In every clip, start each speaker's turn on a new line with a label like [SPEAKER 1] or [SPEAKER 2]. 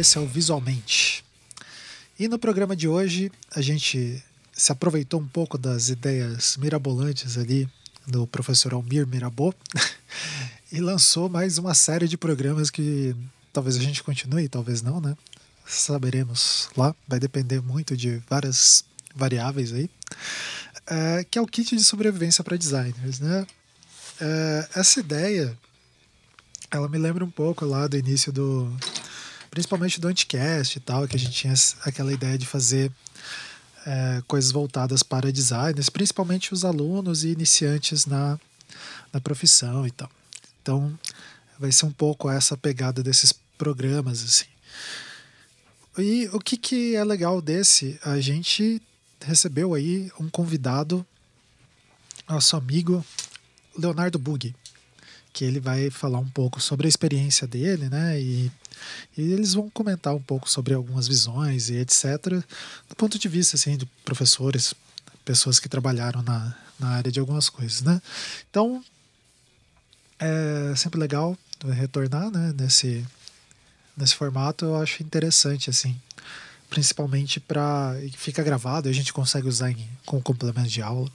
[SPEAKER 1] esse é o Visualmente. E no programa de hoje a gente se aproveitou um pouco das ideias mirabolantes ali do professor Almir Mirabô e lançou mais uma série de programas que talvez a gente continue, talvez não, né? Saberemos lá, vai depender muito de várias variáveis aí, é, que é o kit de sobrevivência para designers, né? É, essa ideia, ela me lembra um pouco lá do início do, principalmente do Anticast e tal, que a gente tinha aquela ideia de fazer é, coisas voltadas para designers, principalmente os alunos e iniciantes na, na profissão e tal. Então, vai ser um pouco essa pegada desses programas, assim. E o que, que é legal desse? A gente recebeu aí um convidado, nosso amigo Leonardo Bug, que ele vai falar um pouco sobre a experiência dele, né? E, e, eles vão comentar um pouco sobre algumas visões e etc. Do ponto de vista assim, de professores, pessoas que trabalharam na, na área de algumas coisas, né? Então é sempre legal retornar, né? Nesse nesse formato eu acho interessante assim principalmente para fica gravado e a gente consegue usar em, como complemento de aula.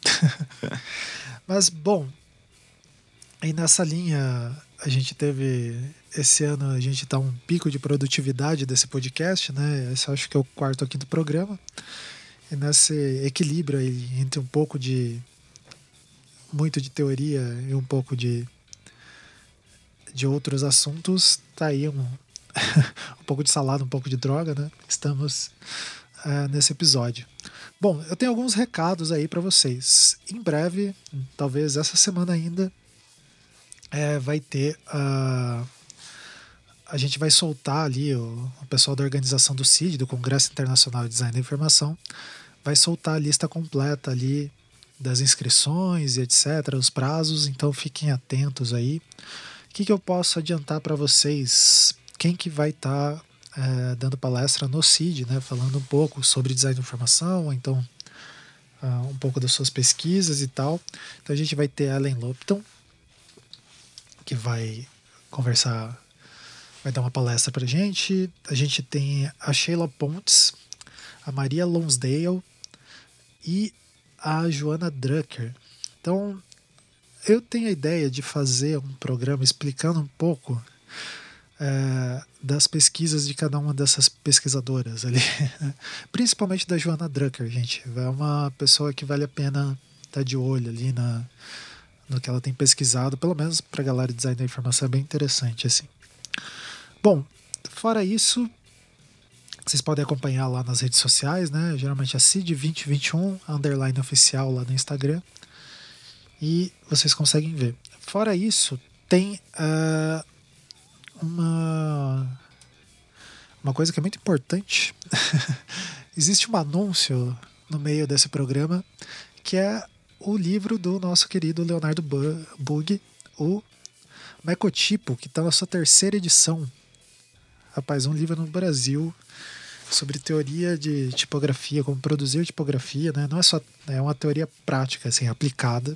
[SPEAKER 1] Mas bom, aí nessa linha a gente teve esse ano a gente tá um pico de produtividade desse podcast, né? Esse acho que é o quarto aqui do programa. E nesse equilíbrio aí entre um pouco de muito de teoria e um pouco de de outros assuntos, tá aí um, um pouco de salada, um pouco de droga, né? Estamos uh, nesse episódio. Bom, eu tenho alguns recados aí para vocês. Em breve, talvez essa semana ainda, é, vai ter a. Uh, a gente vai soltar ali, o, o pessoal da organização do CID, do Congresso Internacional de Design da Informação, vai soltar a lista completa ali das inscrições e etc., os prazos, então fiquem atentos aí. O que, que eu posso adiantar para vocês quem que vai estar tá, é, dando palestra no CID, né, falando um pouco sobre design de informação, então uh, um pouco das suas pesquisas e tal. Então a gente vai ter Ellen Lopton, que vai conversar, vai dar uma palestra para gente. A gente tem a Sheila Pontes, a Maria Lonsdale e a Joana Drucker. Então, eu tenho a ideia de fazer um programa explicando um pouco é, das pesquisas de cada uma dessas pesquisadoras ali. Principalmente da Joana Drucker, gente. É uma pessoa que vale a pena estar tá de olho ali na, no que ela tem pesquisado, pelo menos para a galera de design da informação é bem interessante assim. Bom, fora isso, vocês podem acompanhar lá nas redes sociais, né? Geralmente é CID2021, underline oficial lá no Instagram. E vocês conseguem ver. Fora isso, tem uh, uma, uma coisa que é muito importante. Existe um anúncio no meio desse programa que é o livro do nosso querido Leonardo Bug, o Mecotipo, que está na sua terceira edição. Rapaz, um livro no Brasil sobre teoria de tipografia, como produzir tipografia, né? Não é só é uma teoria prática, assim, aplicada.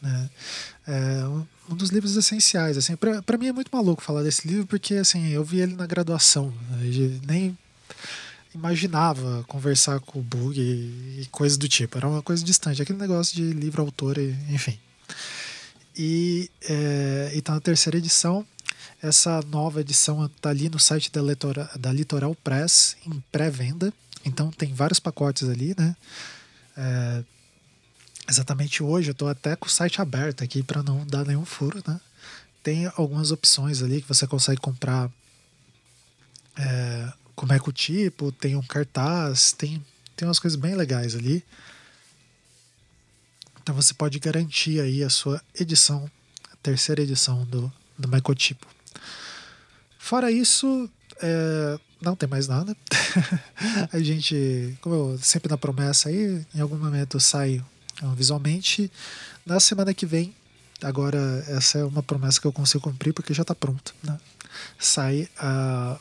[SPEAKER 1] Né? É um dos livros essenciais. Assim, para mim é muito maluco falar desse livro porque assim eu vi ele na graduação, né? nem imaginava conversar com o Bug e, e coisas do tipo. Era uma coisa distante, aquele negócio de livro autor, enfim. E é, está na terceira edição. Essa nova edição está ali no site da, Litora, da Litoral Press, em pré-venda. Então tem vários pacotes ali, né? É, exatamente hoje. Eu estou até com o site aberto aqui para não dar nenhum furo, né? Tem algumas opções ali que você consegue comprar é, como é o tipo, tem um cartaz, tem, tem umas coisas bem legais ali. Então você pode garantir aí a sua edição, a terceira edição do, do Micotipo. Fora isso, é, não tem mais nada. a gente, como eu sempre na promessa aí, em algum momento sai então, visualmente, na semana que vem, agora essa é uma promessa que eu consigo cumprir porque já está pronto, né? sai a,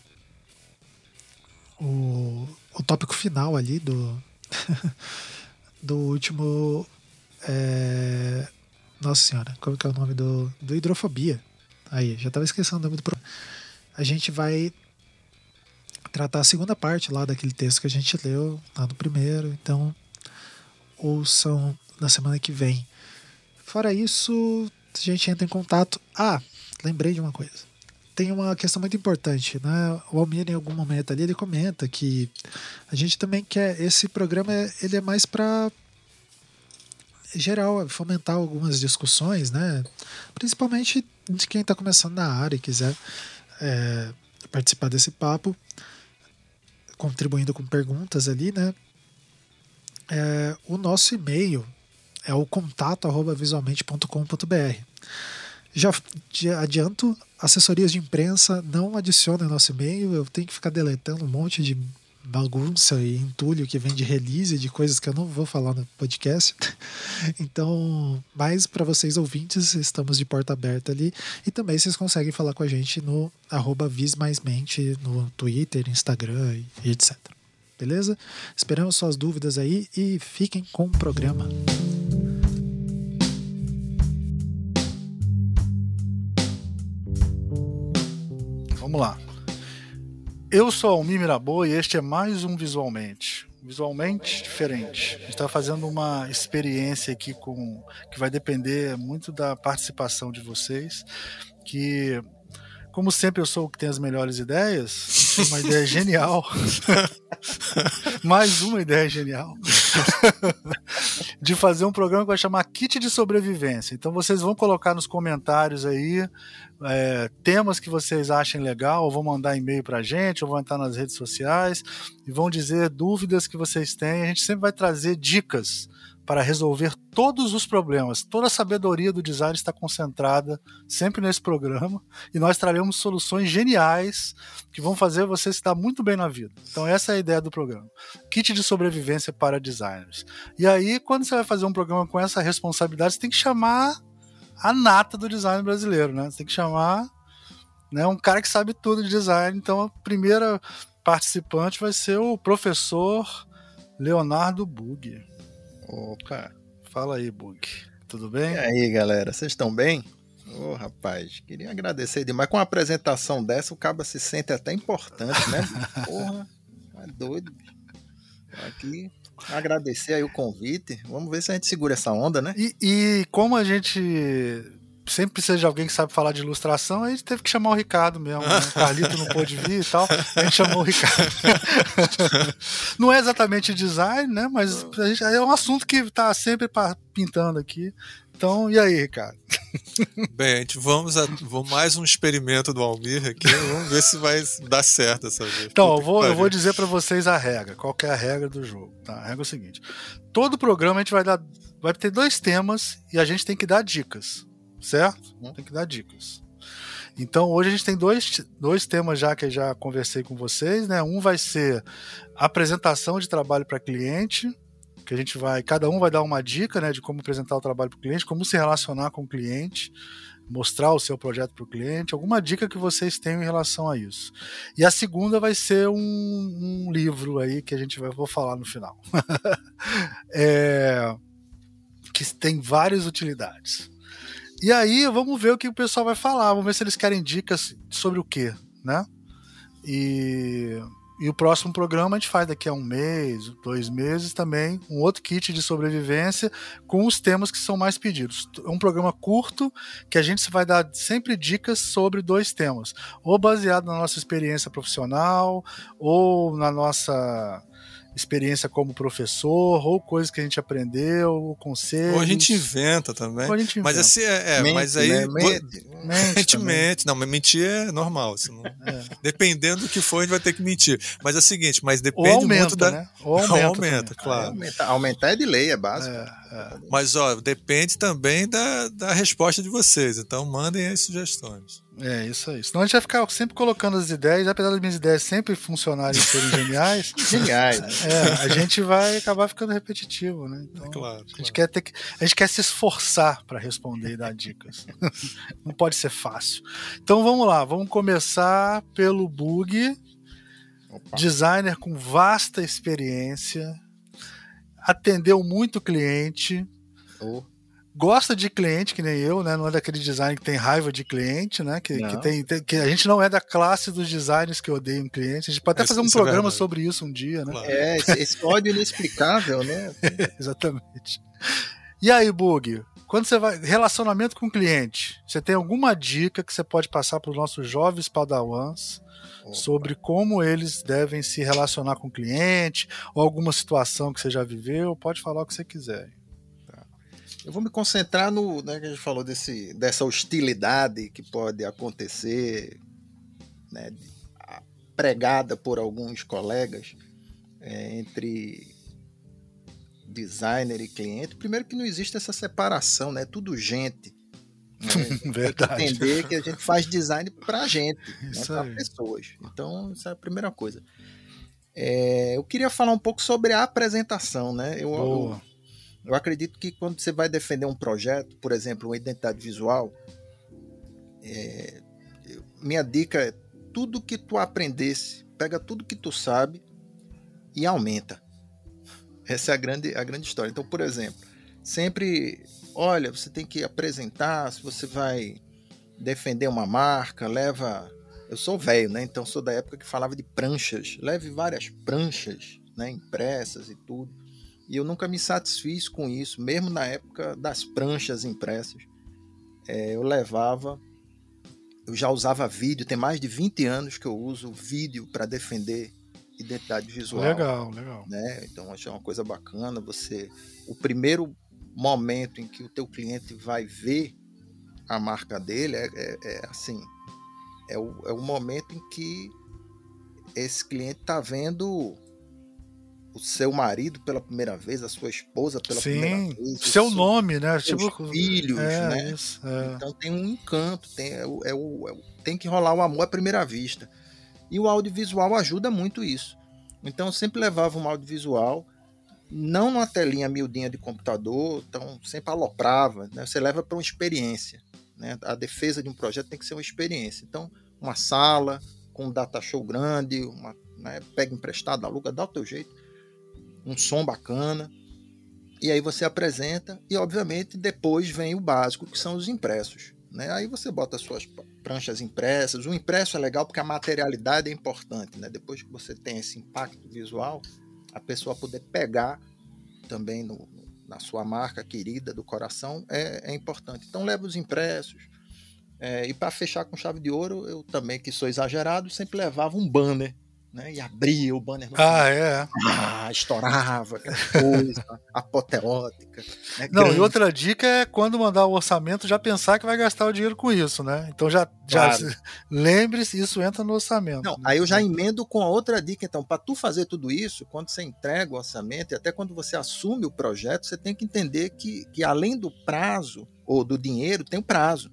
[SPEAKER 1] o, o tópico final ali do, do último. É, nossa senhora, como que é o nome do, do hidrofobia? Aí, já estava esquecendo o nome do programa. A gente vai tratar a segunda parte lá daquele texto que a gente leu lá no primeiro. Então, ouçam na semana que vem. Fora isso, a gente entra em contato. Ah, lembrei de uma coisa. Tem uma questão muito importante, né? O Almir, em algum momento ali, ele comenta que a gente também quer. Esse programa ele é mais para geral, fomentar algumas discussões, né? Principalmente de quem está começando na área e quiser é, participar desse papo, contribuindo com perguntas ali, né? É, o nosso e-mail é o contato@visualmente.com.br. Já adianto, assessorias de imprensa não adicionem nosso e-mail, eu tenho que ficar deletando um monte de bagunça e entulho que vem de release, de coisas que eu não vou falar no podcast. Então, mas para vocês ouvintes, estamos de porta aberta ali. E também vocês conseguem falar com a gente no arroba vismaismente no Twitter, Instagram e etc. Beleza? Esperamos suas dúvidas aí e fiquem com o programa.
[SPEAKER 2] Vamos lá. Eu sou Almir Mirabô e este é mais um Visualmente. Visualmente diferente. A gente está fazendo uma experiência aqui com que vai depender muito da participação de vocês. Que, como sempre, eu sou o que tem as melhores ideias. Uma ideia genial. mais uma ideia genial. de fazer um programa que vai chamar Kit de Sobrevivência. Então vocês vão colocar nos comentários aí é, temas que vocês achem legal, ou vão mandar e-mail pra gente, ou vão entrar nas redes sociais e vão dizer dúvidas que vocês têm. A gente sempre vai trazer dicas para resolver todos os problemas. Toda a sabedoria do design está concentrada sempre nesse programa e nós traremos soluções geniais que vão fazer você se dar muito bem na vida. Então essa é a ideia do programa. Kit de sobrevivência para designers. E aí, quando você vai fazer um programa com essa responsabilidade, você tem que chamar a nata do design brasileiro, né? Você tem que chamar né, um cara que sabe tudo de design. Então a primeira participante vai ser o professor Leonardo Bug.
[SPEAKER 3] Opa!
[SPEAKER 2] Fala aí, Bug. Tudo bem?
[SPEAKER 3] E aí, galera, vocês estão bem? Ô, oh, rapaz, queria agradecer demais. Com uma apresentação dessa, o cabo se sente até importante, né? Porra, é doido. Aqui, agradecer aí o convite. Vamos ver se a gente segura essa onda, né?
[SPEAKER 2] E, e como a gente sempre precisa de alguém que sabe falar de ilustração, a gente teve que chamar o Ricardo mesmo. Né? O Carlito não pôde vir e tal, a gente chamou o Ricardo. não é exatamente design, né? Mas gente, é um assunto que está sempre pintando aqui. Então, e aí, Ricardo?
[SPEAKER 4] Bem, a gente vamos a vamos mais um experimento do Almir aqui. Vamos ver se vai dar certo essa vez.
[SPEAKER 2] Então, eu vou, eu vou dizer para vocês a regra. Qual é a regra do jogo? Tá? A regra é o seguinte: todo programa a gente vai dar, vai ter dois temas e a gente tem que dar dicas certo? Uhum. Tem que dar dicas. Então hoje a gente tem dois, dois temas já que eu já conversei com vocês, né? Um vai ser apresentação de trabalho para cliente, que a gente vai, cada um vai dar uma dica, né, de como apresentar o trabalho para o cliente, como se relacionar com o cliente, mostrar o seu projeto para o cliente, alguma dica que vocês tenham em relação a isso. E a segunda vai ser um, um livro aí que a gente vai vou falar no final, é, que tem várias utilidades. E aí vamos ver o que o pessoal vai falar, vamos ver se eles querem dicas sobre o que, né? E, e o próximo programa a gente faz daqui a um mês, dois meses também, um outro kit de sobrevivência com os temas que são mais pedidos. É um programa curto que a gente vai dar sempre dicas sobre dois temas, ou baseado na nossa experiência profissional, ou na nossa experiência como professor, ou coisas que a gente aprendeu, ou conselhos.
[SPEAKER 4] Ou a gente inventa também. Ou a gente inventa. Mas assim, é, é mente, mas aí. Né? Mente, mente, a gente mente. Não, mas mentir é normal. Não... É. Dependendo do que for, a gente vai ter que mentir. Mas é o seguinte, mas depende aumenta, muito da.
[SPEAKER 2] Né? Ou aumenta,
[SPEAKER 4] aumenta claro.
[SPEAKER 3] Aumenta, aumentar é de lei, é básico. É,
[SPEAKER 4] é. Mas, ó, depende também da, da resposta de vocês. Então, mandem as sugestões.
[SPEAKER 2] É, isso aí. Senão a gente vai ficar sempre colocando as ideias, apesar das minhas ideias sempre funcionarem e serem geniais.
[SPEAKER 3] geniais.
[SPEAKER 2] É, a gente vai acabar ficando repetitivo, né? Então,
[SPEAKER 4] claro,
[SPEAKER 2] a, gente quer ter que, a gente quer se esforçar para responder e dar dicas. Não pode ser fácil. Então vamos lá, vamos começar pelo Bug. Opa. Designer com vasta experiência, atendeu muito cliente.
[SPEAKER 3] Oh
[SPEAKER 2] gosta de cliente, que nem eu, né? Não é daquele design que tem raiva de cliente, né? Que, que, tem, tem, que a gente não é da classe dos designers que odeiam cliente. A gente pode até fazer um é programa é sobre isso um dia, né?
[SPEAKER 3] É, esse, esse ódio inexplicável, né?
[SPEAKER 2] Exatamente. E aí, Bug? Quando você vai. Relacionamento com o cliente, você tem alguma dica que você pode passar para os nossos jovens padawans Opa. sobre como eles devem se relacionar com o cliente, ou alguma situação que você já viveu? Pode falar o que você quiser.
[SPEAKER 3] Eu vou me concentrar no, né, que a gente falou desse, dessa hostilidade que pode acontecer, né, pregada por alguns colegas é, entre designer e cliente. Primeiro que não existe essa separação, né? Tudo gente.
[SPEAKER 2] Né? Verdade.
[SPEAKER 3] entender que a gente faz design para gente, né, para pessoas. Então, essa é a primeira coisa. É, eu queria falar um pouco sobre a apresentação, né? Eu, eu eu acredito que quando você vai defender um projeto, por exemplo, uma identidade visual, é, minha dica é tudo que tu aprendesse, pega tudo que tu sabe e aumenta. Essa é a grande, a grande história. Então, por exemplo, sempre, olha, você tem que apresentar, se você vai defender uma marca, leva. Eu sou velho, né? Então sou da época que falava de pranchas. Leve várias pranchas, né? Impressas e tudo. E eu nunca me satisfiz com isso, mesmo na época das pranchas impressas. É, eu levava, eu já usava vídeo, tem mais de 20 anos que eu uso vídeo para defender identidade visual.
[SPEAKER 2] Legal, legal.
[SPEAKER 3] Né? Então acho uma coisa bacana. Você, o primeiro momento em que o teu cliente vai ver a marca dele é, é, é assim, é o, é o momento em que esse cliente está vendo o seu marido pela primeira vez, a sua esposa pela Sim, primeira vez.
[SPEAKER 2] Seu nome, né?
[SPEAKER 3] Seus tipo, filhos, é, né? Isso, é. Então tem um encanto, tem, é o, é o, é tem que rolar o amor à primeira vista. E o audiovisual ajuda muito isso. Então eu sempre levava um audiovisual, não numa telinha miudinha de computador, então sempre aloprava, né? Você leva para uma experiência. Né? A defesa de um projeto tem que ser uma experiência. Então, uma sala com um data show grande, uma, né? pega emprestado, aluga, dá o teu jeito um som bacana. E aí você apresenta e, obviamente, depois vem o básico, que são os impressos. Né? Aí você bota as suas pranchas impressas. O impresso é legal porque a materialidade é importante. Né? Depois que você tem esse impacto visual, a pessoa poder pegar também no, na sua marca querida do coração é, é importante. Então leva os impressos. É, e para fechar com chave de ouro, eu também, que sou exagerado, sempre levava um banner né? E abria o banner.
[SPEAKER 2] Ah, é?
[SPEAKER 3] Ah, estourava, aquela coisa apoteótica.
[SPEAKER 2] Né? Não, Grande. e outra dica é quando mandar o orçamento já pensar que vai gastar o dinheiro com isso, né? Então já, já claro. lembre-se, isso entra no orçamento.
[SPEAKER 3] Não, aí eu já emendo com a outra dica, então, para tu fazer tudo isso, quando você entrega o orçamento e até quando você assume o projeto, você tem que entender que, que além do prazo ou do dinheiro, tem o prazo.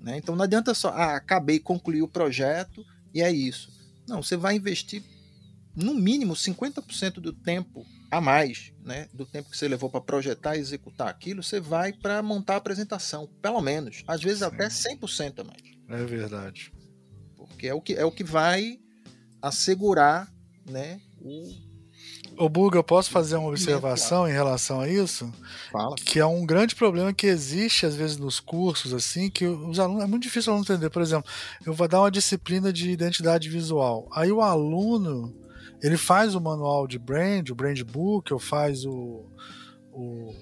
[SPEAKER 3] Né? Então não adianta só, ah, acabei, concluí o projeto e é isso não, você vai investir no mínimo 50% do tempo a mais, né, do tempo que você levou para projetar e executar aquilo, você vai para montar a apresentação, pelo menos, às vezes Sim. até 100% a mais.
[SPEAKER 2] É verdade.
[SPEAKER 3] Porque é o que é o que vai assegurar, né, o
[SPEAKER 2] Ô Buga, eu posso fazer uma observação em relação a isso?
[SPEAKER 3] Fala.
[SPEAKER 2] Que é um grande problema que existe às vezes nos cursos, assim, que os alunos. É muito difícil o aluno entender. Por exemplo, eu vou dar uma disciplina de identidade visual. Aí o aluno ele faz o manual de brand, o brand book, ou faz o, o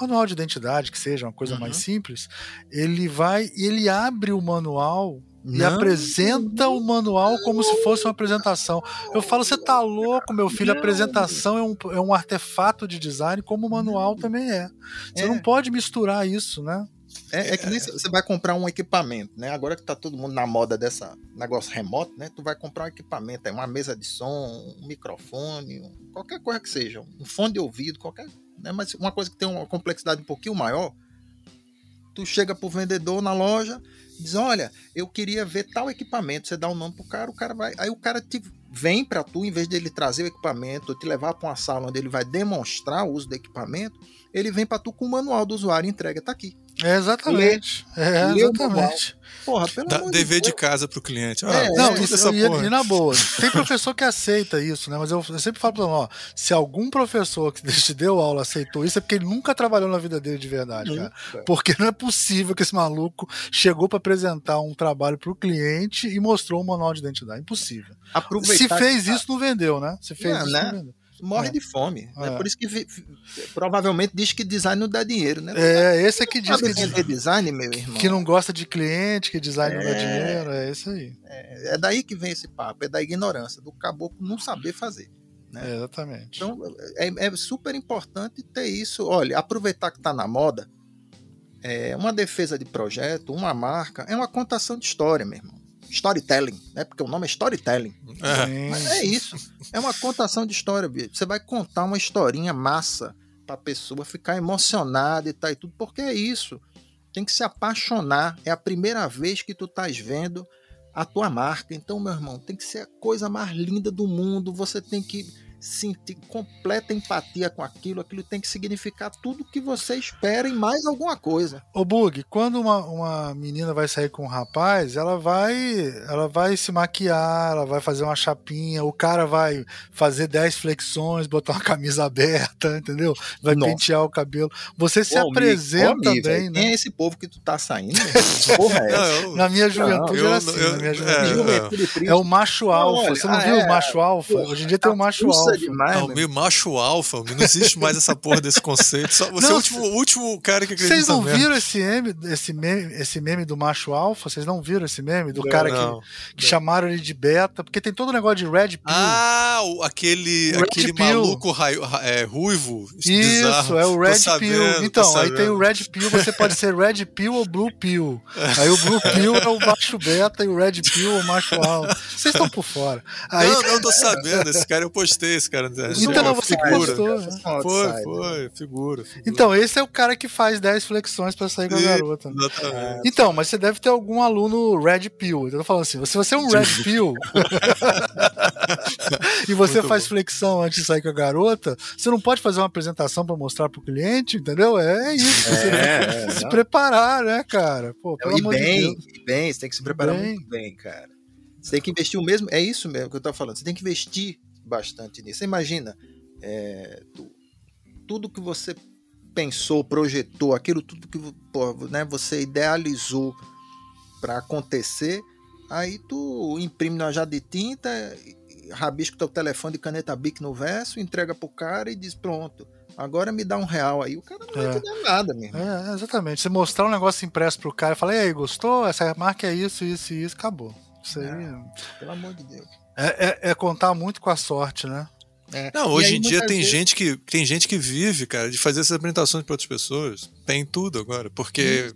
[SPEAKER 2] manual de identidade, que seja uma coisa uhum. mais simples. Ele vai e ele abre o manual e não. apresenta o manual como se fosse uma apresentação. Eu falo, você tá louco, meu filho? A apresentação é um, é um artefato de design, como o manual também é. Você é. não pode misturar isso, né?
[SPEAKER 3] É, é, que nem você vai comprar um equipamento, né? Agora que tá todo mundo na moda dessa negócio remoto, né? Tu vai comprar um equipamento, é uma mesa de som, um microfone, um, qualquer coisa que seja, um fone de ouvido, qualquer, né? Mas uma coisa que tem uma complexidade um pouquinho maior, tu chega pro vendedor na loja, diz: Olha, eu queria ver tal equipamento. Você dá o um nome pro cara, o cara vai. Aí o cara te vem para tu, em vez dele trazer o equipamento, te levar para uma sala onde ele vai demonstrar o uso do equipamento, ele vem para tu com o manual do usuário e entrega. Tá aqui.
[SPEAKER 2] É exatamente. é, exatamente.
[SPEAKER 4] Porra, pelo Dá, amor dever de, de casa pro cliente. Ah,
[SPEAKER 2] é, não, isso, essa e, porra. e na boa. Tem professor que aceita isso, né? Mas eu, eu sempre falo pra ele, ó, se algum professor que te deu aula aceitou isso, é porque ele nunca trabalhou na vida dele de verdade, cara. Porque não é possível que esse maluco chegou para apresentar um trabalho pro cliente e mostrou um manual de identidade. Impossível. Se fez isso, não vendeu, né? Se fez
[SPEAKER 3] não,
[SPEAKER 2] isso,
[SPEAKER 3] né? não vendeu morre é. de fome. É. Né? Por isso que provavelmente diz que design não dá dinheiro, né?
[SPEAKER 2] É, esse é que diz que
[SPEAKER 3] design, design, meu irmão.
[SPEAKER 2] Que não gosta de cliente, que design é, não dá é. dinheiro, é isso aí.
[SPEAKER 3] É, é, daí que vem esse papo, é da ignorância, do caboclo não saber fazer. Né?
[SPEAKER 2] É, exatamente.
[SPEAKER 3] Então é, super importante ter isso. Olha, aproveitar que está na moda, é uma defesa de projeto, uma marca, é uma contação de história, meu irmão storytelling, né? Porque o nome é storytelling. É. Mas é isso. É uma contação de história, bicho. Você vai contar uma historinha massa pra pessoa ficar emocionada e tal e tudo, porque é isso. Tem que se apaixonar. É a primeira vez que tu estás vendo a tua marca. Então, meu irmão, tem que ser a coisa mais linda do mundo. Você tem que sentir completa empatia com aquilo, aquilo tem que significar tudo que você espera e mais alguma coisa.
[SPEAKER 2] Ô Bug, quando uma, uma menina vai sair com um rapaz, ela vai ela vai se maquiar, ela vai fazer uma chapinha, o cara vai fazer 10 flexões, botar uma camisa aberta, entendeu? Vai Nossa. pentear o cabelo. Você se apresenta amigo, bem, né?
[SPEAKER 3] Quem é esse povo que tu tá saindo? Porra é não,
[SPEAKER 2] eu, na minha juventude não, era assim, eu, na minha juventude. É, é, o macho alfa. Você não ah, viu o é, macho alfa? Hoje em dia tem o macho alfa
[SPEAKER 4] alfa. Demais, não, meio macho alfa, não existe mais essa porra desse conceito. Só, você não, é o último, último cara que acredita
[SPEAKER 2] Vocês não viram esse meme, esse, meme, esse meme do macho alfa? Vocês não viram esse meme? Do não, cara não, que, que chamaram ele de beta? Porque tem todo o negócio de Red Pill.
[SPEAKER 4] Ah, aquele, Red aquele Pill. maluco raio, é, ruivo.
[SPEAKER 2] Isso, bizarro. é o Red sabendo, Pill. Então, aí tem o Red Pill, você pode ser Red Pill ou Blue Pill. Aí o Blue Pill é o macho beta e o Red Pill é o macho alfa. Vocês estão por fora. Aí,
[SPEAKER 4] não, não tô sabendo. Esse cara eu postei, esse cara.
[SPEAKER 2] Então, você figura. postou. Né?
[SPEAKER 4] Foi, foi, figura, figura,
[SPEAKER 2] Então, esse é o cara que faz 10 flexões pra sair com a garota. Né? Então, mas você deve ter algum aluno Red Pill. Eu tô falando assim, se você é um Red Pill e você Muito faz bom. flexão antes de sair com a garota, você não pode fazer uma apresentação pra mostrar pro cliente, entendeu? É isso. É, você é, se preparar, né, cara? Pô,
[SPEAKER 3] pelo e bem, de bem, você tem que se preparar bem. muito bem, cara. Você tem que investir o mesmo. É isso mesmo que eu tô falando. Você tem que investir bastante nisso. Imagina é, tu, tudo que você pensou, projetou, aquilo tudo que pô, né, você idealizou para acontecer, aí tu imprime na jarra de tinta, rabisca teu telefone de caneta Bic no verso, entrega pro cara e diz pronto. Agora me dá um real aí. O cara não vai é. entender nada mesmo.
[SPEAKER 2] É, exatamente. Você mostrar um negócio impresso pro cara e falar, e aí, gostou? Essa marca é isso, isso e isso, acabou. Isso aí. É,
[SPEAKER 3] pelo amor de Deus.
[SPEAKER 2] É, é, é, contar muito com a sorte, né?
[SPEAKER 4] É. Não, hoje em dia tem vezes... gente que tem gente que vive, cara, de fazer essas apresentações para outras pessoas. Tem tudo agora, porque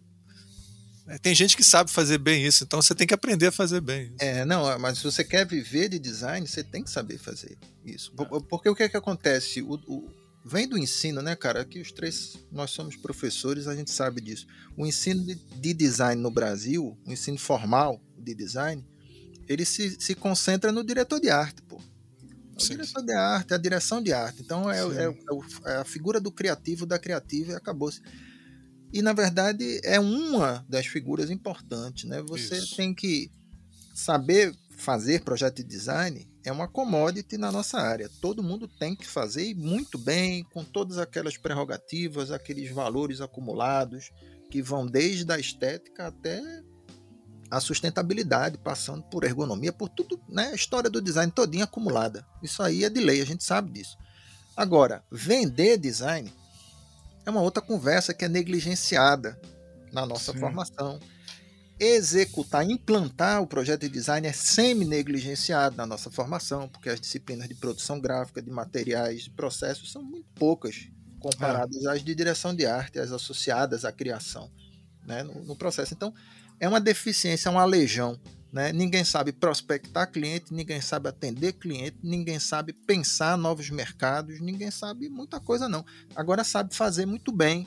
[SPEAKER 4] hum. tem gente que sabe fazer bem isso, então você tem que aprender a fazer bem. Isso.
[SPEAKER 3] É, não, mas se você quer viver de design, você tem que saber fazer isso. Porque o que é que acontece? O, o, vem do ensino, né, cara? Aqui os três, nós somos professores, a gente sabe disso. O ensino de, de design no Brasil, o ensino formal de design, ele se, se concentra no diretor de arte, pô. É o Sim. diretor de arte, a direção de arte. Então é, é, é, é a figura do criativo, da criativa e acabou-se. E na verdade é uma das figuras importantes, né? Você Isso. tem que saber fazer projeto de design é uma commodity na nossa área. Todo mundo tem que fazer e muito bem, com todas aquelas prerrogativas, aqueles valores acumulados que vão desde a estética até a sustentabilidade, passando por ergonomia, por tudo, né? A história do design todinha acumulada. Isso aí é de lei, a gente sabe disso. Agora, vender design é uma outra conversa que é negligenciada na nossa Sim. formação. Executar, implantar o projeto de design é semi-negligenciado na nossa formação, porque as disciplinas de produção gráfica, de materiais, de processos são muito poucas comparadas é. às de direção de arte, as associadas à criação né, no, no processo. Então, é uma deficiência, é uma legião. Né? Ninguém sabe prospectar cliente, ninguém sabe atender cliente, ninguém sabe pensar novos mercados, ninguém sabe muita coisa não. Agora sabe fazer muito bem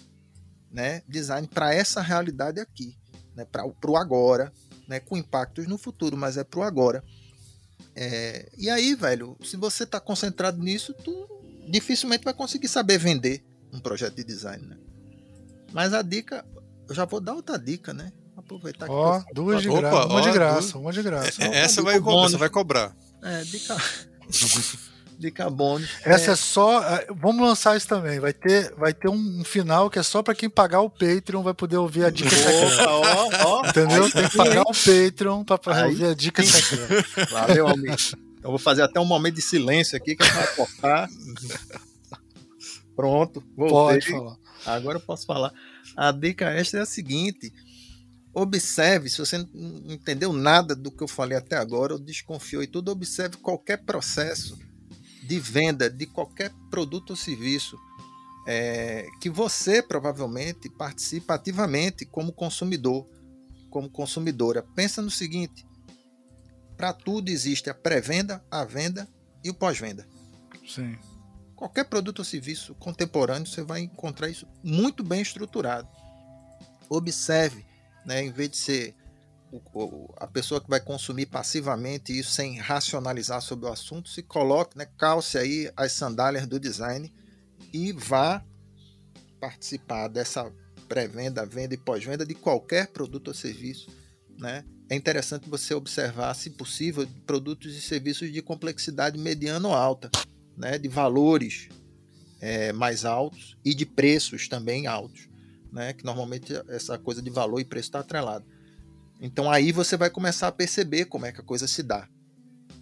[SPEAKER 3] né? design para essa realidade aqui, né? para o agora, né? com impactos no futuro, mas é para o agora. É... E aí, velho, se você está concentrado nisso, tu dificilmente vai conseguir saber vender um projeto de design. Né? Mas a dica, eu já vou dar outra dica, né?
[SPEAKER 2] Aproveitar. Ó, oh, duas de graça. Uma de graça, uma de graça.
[SPEAKER 4] É, essa vai, você vai cobrar.
[SPEAKER 3] É, dica. dica bônus.
[SPEAKER 2] Essa é... é... só. É, vamos lançar isso também. Vai ter, vai ter um, final que é só para quem pagar o Patreon vai poder ouvir a dica secreta. Ó, ó, Entendeu? Tem que pagar o Patreon para ouvir a dica secreta.
[SPEAKER 3] Valeu, amigo. Eu vou fazer até um momento de silêncio aqui que é para cortar. Pronto, voltei. Pode falar. Agora eu posso falar. A dica extra é a seguinte: observe, se você não entendeu nada do que eu falei até agora, ou desconfiou e tudo, observe qualquer processo de venda de qualquer produto ou serviço é, que você provavelmente participa ativamente como consumidor, como consumidora. Pensa no seguinte: para tudo existe a pré-venda, a venda e o pós-venda.
[SPEAKER 2] Sim.
[SPEAKER 3] Qualquer produto ou serviço contemporâneo você vai encontrar isso muito bem estruturado. Observe, né, em vez de ser a pessoa que vai consumir passivamente isso sem racionalizar sobre o assunto, se coloque, né, calce aí as sandálias do design e vá participar dessa pré-venda, venda e pós-venda de qualquer produto ou serviço. Né? É interessante você observar, se possível, produtos e serviços de complexidade mediana ou alta, né? de valores é, mais altos e de preços também altos, né? que normalmente essa coisa de valor e preço está atrelado. Então aí você vai começar a perceber como é que a coisa se dá,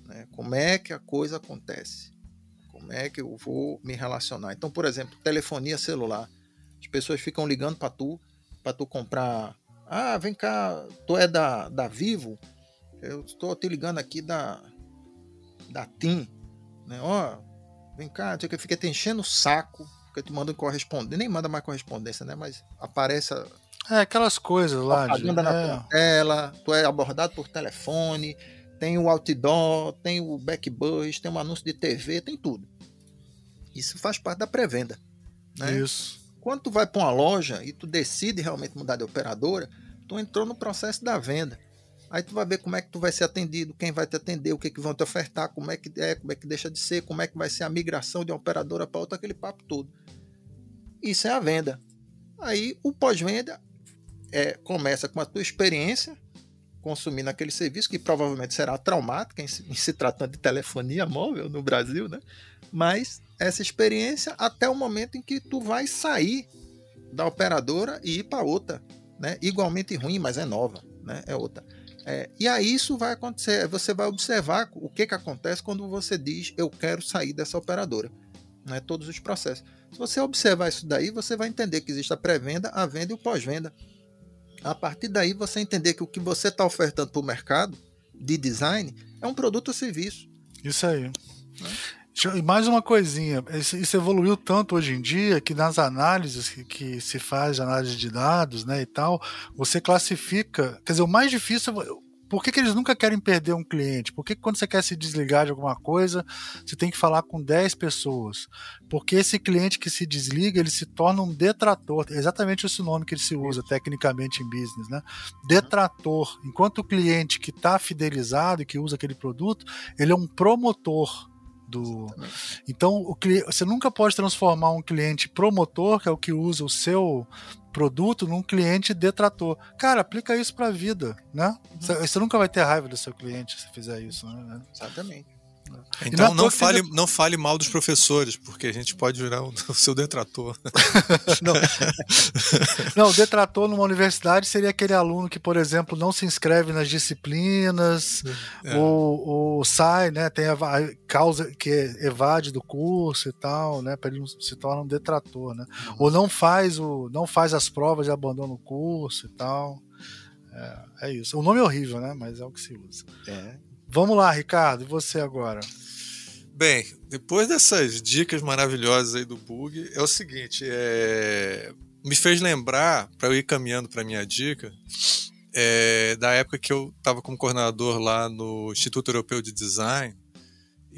[SPEAKER 3] né? como é que a coisa acontece, como é que eu vou me relacionar. Então, por exemplo, telefonia celular. As pessoas ficam ligando para tu, para tu comprar. Ah, vem cá, tu é da, da Vivo? Eu estou te ligando aqui da da TIM, né? Ó, vem cá, fica te enchendo o saco, porque tu manda correspondência, nem manda mais correspondência, né? Mas aparece a,
[SPEAKER 2] é, aquelas coisas lá.
[SPEAKER 3] Propaganda de, na é. tela, tu é abordado por telefone, tem o outdoor, tem o backbus, tem um anúncio de TV, tem tudo. Isso faz parte da pré-venda. Né?
[SPEAKER 2] Isso.
[SPEAKER 3] Quando tu vai para uma loja e tu decide realmente mudar de operadora, tu entrou no processo da venda. Aí tu vai ver como é que tu vai ser atendido, quem vai te atender, o que, que vão te ofertar, como é que é, como é que deixa de ser, como é que vai ser a migração de uma operadora para outra, aquele papo todo. Isso é a venda. Aí o pós-venda é, começa com a tua experiência consumindo aquele serviço, que provavelmente será traumática em se, em se tratando de telefonia móvel no Brasil, né? Mas essa experiência até o momento em que tu vai sair da operadora e ir para outra, né? Igualmente ruim, mas é nova, né? É outra. É, e aí isso vai acontecer, você vai observar o que, que acontece quando você diz eu quero sair dessa operadora, né? Todos os processos. Se você observar isso daí, você vai entender que existe a pré-venda, a venda e o pós-venda. A partir daí, você entender que o que você está ofertando para o mercado de design é um produto ou serviço.
[SPEAKER 2] Isso aí. Né? E mais uma coisinha, isso evoluiu tanto hoje em dia que nas análises que, que, se faz, análise de dados né, e tal, você classifica. Quer dizer, o mais difícil por que, que, eles nunca querem perder um cliente? Por que, que, quando você quer se desligar de alguma coisa, você tem que falar com 10 pessoas? Porque esse cliente que se desliga, ele se torna um detrator. É exatamente esse nome que ele se usa tecnicamente em business, né? Detrator. Enquanto o cliente que está fidelizado e que usa aquele produto, ele é um promotor do. Então, o cliente, você nunca pode transformar um cliente promotor, que é o que usa o seu produto, num cliente detrator. Cara, aplica isso para a vida, né? Uhum. Você nunca vai ter raiva do seu cliente se fizer isso, né?
[SPEAKER 3] Exatamente.
[SPEAKER 4] Então não, não fale, não fale mal dos professores, porque a gente pode virar o, o seu detrator.
[SPEAKER 2] não. não, o detrator numa universidade seria aquele aluno que, por exemplo, não se inscreve nas disciplinas, é. ou, ou, sai, né? Tem a, causa que evade do curso e tal, né? Para ele se torna um detrator, né? Uhum. Ou não faz o, não faz as provas e abandona o curso e tal. É, é isso. O nome é horrível, né? Mas é o que se usa.
[SPEAKER 3] É.
[SPEAKER 2] Vamos lá, Ricardo, e você agora?
[SPEAKER 4] Bem, depois dessas dicas maravilhosas aí do bug, é o seguinte, é... me fez lembrar, para eu ir caminhando para minha dica, é... da época que eu estava como coordenador lá no Instituto Europeu de Design,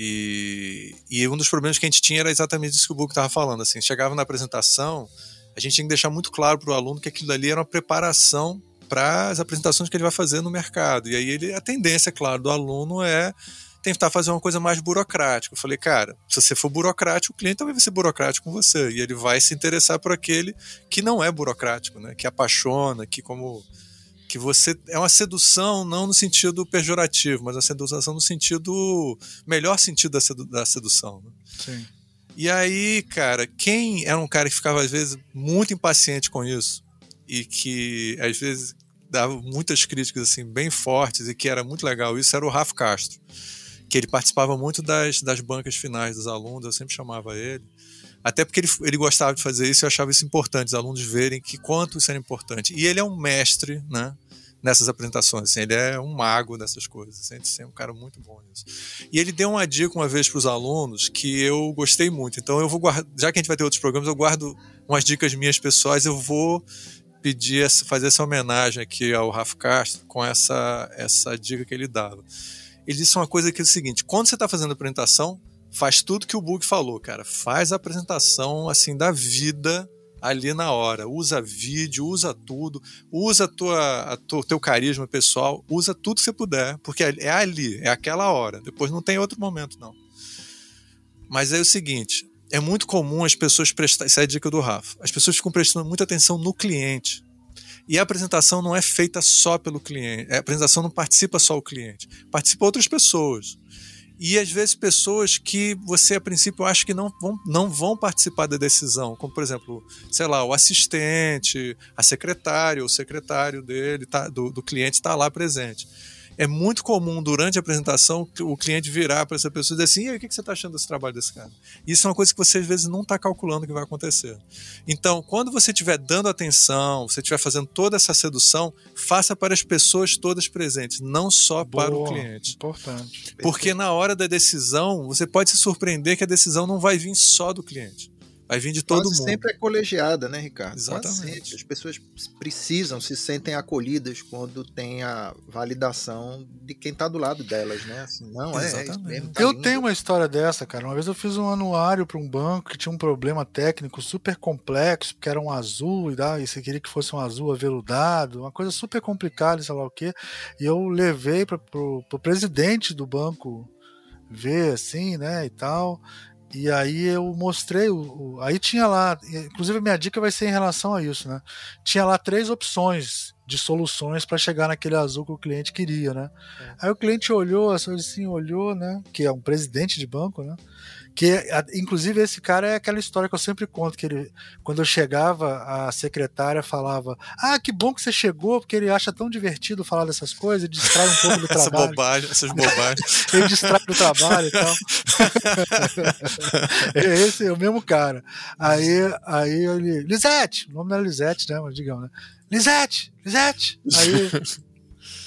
[SPEAKER 4] e, e um dos problemas que a gente tinha era exatamente isso que o Bug estava falando. Assim, chegava na apresentação, a gente tinha que deixar muito claro para o aluno que aquilo ali era uma preparação para as apresentações que ele vai fazer no mercado. E aí ele, a tendência, claro, do aluno é tentar fazer uma coisa mais burocrática. Eu falei, cara, se você for burocrático, o cliente também vai ser burocrático com você. E ele vai se interessar por aquele que não é burocrático, né? Que apaixona, que como que você é uma sedução não no sentido pejorativo, mas a sedução no sentido melhor sentido da, sedu, da sedução. Né?
[SPEAKER 2] Sim.
[SPEAKER 4] E aí, cara, quem era um cara que ficava às vezes muito impaciente com isso e que às vezes dava muitas críticas assim bem fortes e que era muito legal isso era o Rafa Castro, que ele participava muito das, das bancas finais dos alunos, eu sempre chamava ele. Até porque ele, ele gostava de fazer isso e achava isso importante, os alunos verem que quanto isso era importante. E ele é um mestre, né? Nessas apresentações, assim, ele é um mago dessas coisas, assim, ele é um cara muito bom nisso. E ele deu uma dica uma vez para os alunos que eu gostei muito. Então eu vou guardar, já que a gente vai ter outros programas, eu guardo umas dicas minhas pessoais, eu vou pedir essa, fazer essa homenagem aqui ao Rafa Castro com essa, essa dica que ele dava. Ele disse uma coisa que é o seguinte: quando você está fazendo a apresentação, faz tudo que o Bug falou, cara. Faz a apresentação assim da vida ali na hora. Usa vídeo, usa tudo, usa tua, a tua, teu carisma pessoal, usa tudo que você puder, porque é, é ali, é aquela hora. Depois não tem outro momento, não. Mas é o seguinte: é muito comum as pessoas prestarem. Essa é a dica do Rafa. As pessoas ficam prestando muita atenção no cliente. E a apresentação não é feita só pelo cliente. A apresentação não participa só o cliente. Participa outras pessoas. E às vezes pessoas que você a princípio acha que não vão, não vão participar da decisão, como por exemplo, sei lá, o assistente, a secretária, o secretário dele, tá, do, do cliente está lá presente é muito comum durante a apresentação o cliente virar para essa pessoa e dizer assim: e aí, o que você está achando desse trabalho desse cara? Isso é uma coisa que você às vezes não está calculando que vai acontecer. Então, quando você estiver dando atenção, você estiver fazendo toda essa sedução, faça para as pessoas todas presentes, não só Boa, para o cliente.
[SPEAKER 2] Importante.
[SPEAKER 4] Porque na hora da decisão, você pode se surpreender que a decisão não vai vir só do cliente. Vai vir de todo Quase mundo.
[SPEAKER 3] sempre é colegiada, né, Ricardo?
[SPEAKER 4] Exatamente.
[SPEAKER 3] As pessoas precisam, se sentem acolhidas quando tem a validação de quem está do lado delas, né? Assim, não, é, é mesmo,
[SPEAKER 2] tá Eu lindo. tenho uma história dessa, cara. Uma vez eu fiz um anuário para um banco que tinha um problema técnico super complexo, porque era um azul e, e você queria que fosse um azul aveludado, uma coisa super complicada, sei lá o quê. E eu levei para o presidente do banco ver assim, né, e tal. E aí eu mostrei, o, o, aí tinha lá, inclusive a minha dica vai ser em relação a isso, né? Tinha lá três opções de soluções para chegar naquele azul que o cliente queria, né? É. Aí o cliente olhou, assim, olhou, né? Que é um presidente de banco, né? Que, inclusive, esse cara é aquela história que eu sempre conto, que ele, quando eu chegava, a secretária falava, ah, que bom que você chegou, porque ele acha tão divertido falar dessas coisas, ele distrai um pouco do trabalho. Essa
[SPEAKER 4] bobagem, essas bobagens.
[SPEAKER 2] ele distrai do trabalho e tal. esse é o mesmo cara. Aí, aí ele, Lisete, o nome não é Lisete, né, mas digamos, né? Lisete, Lisete. Aí,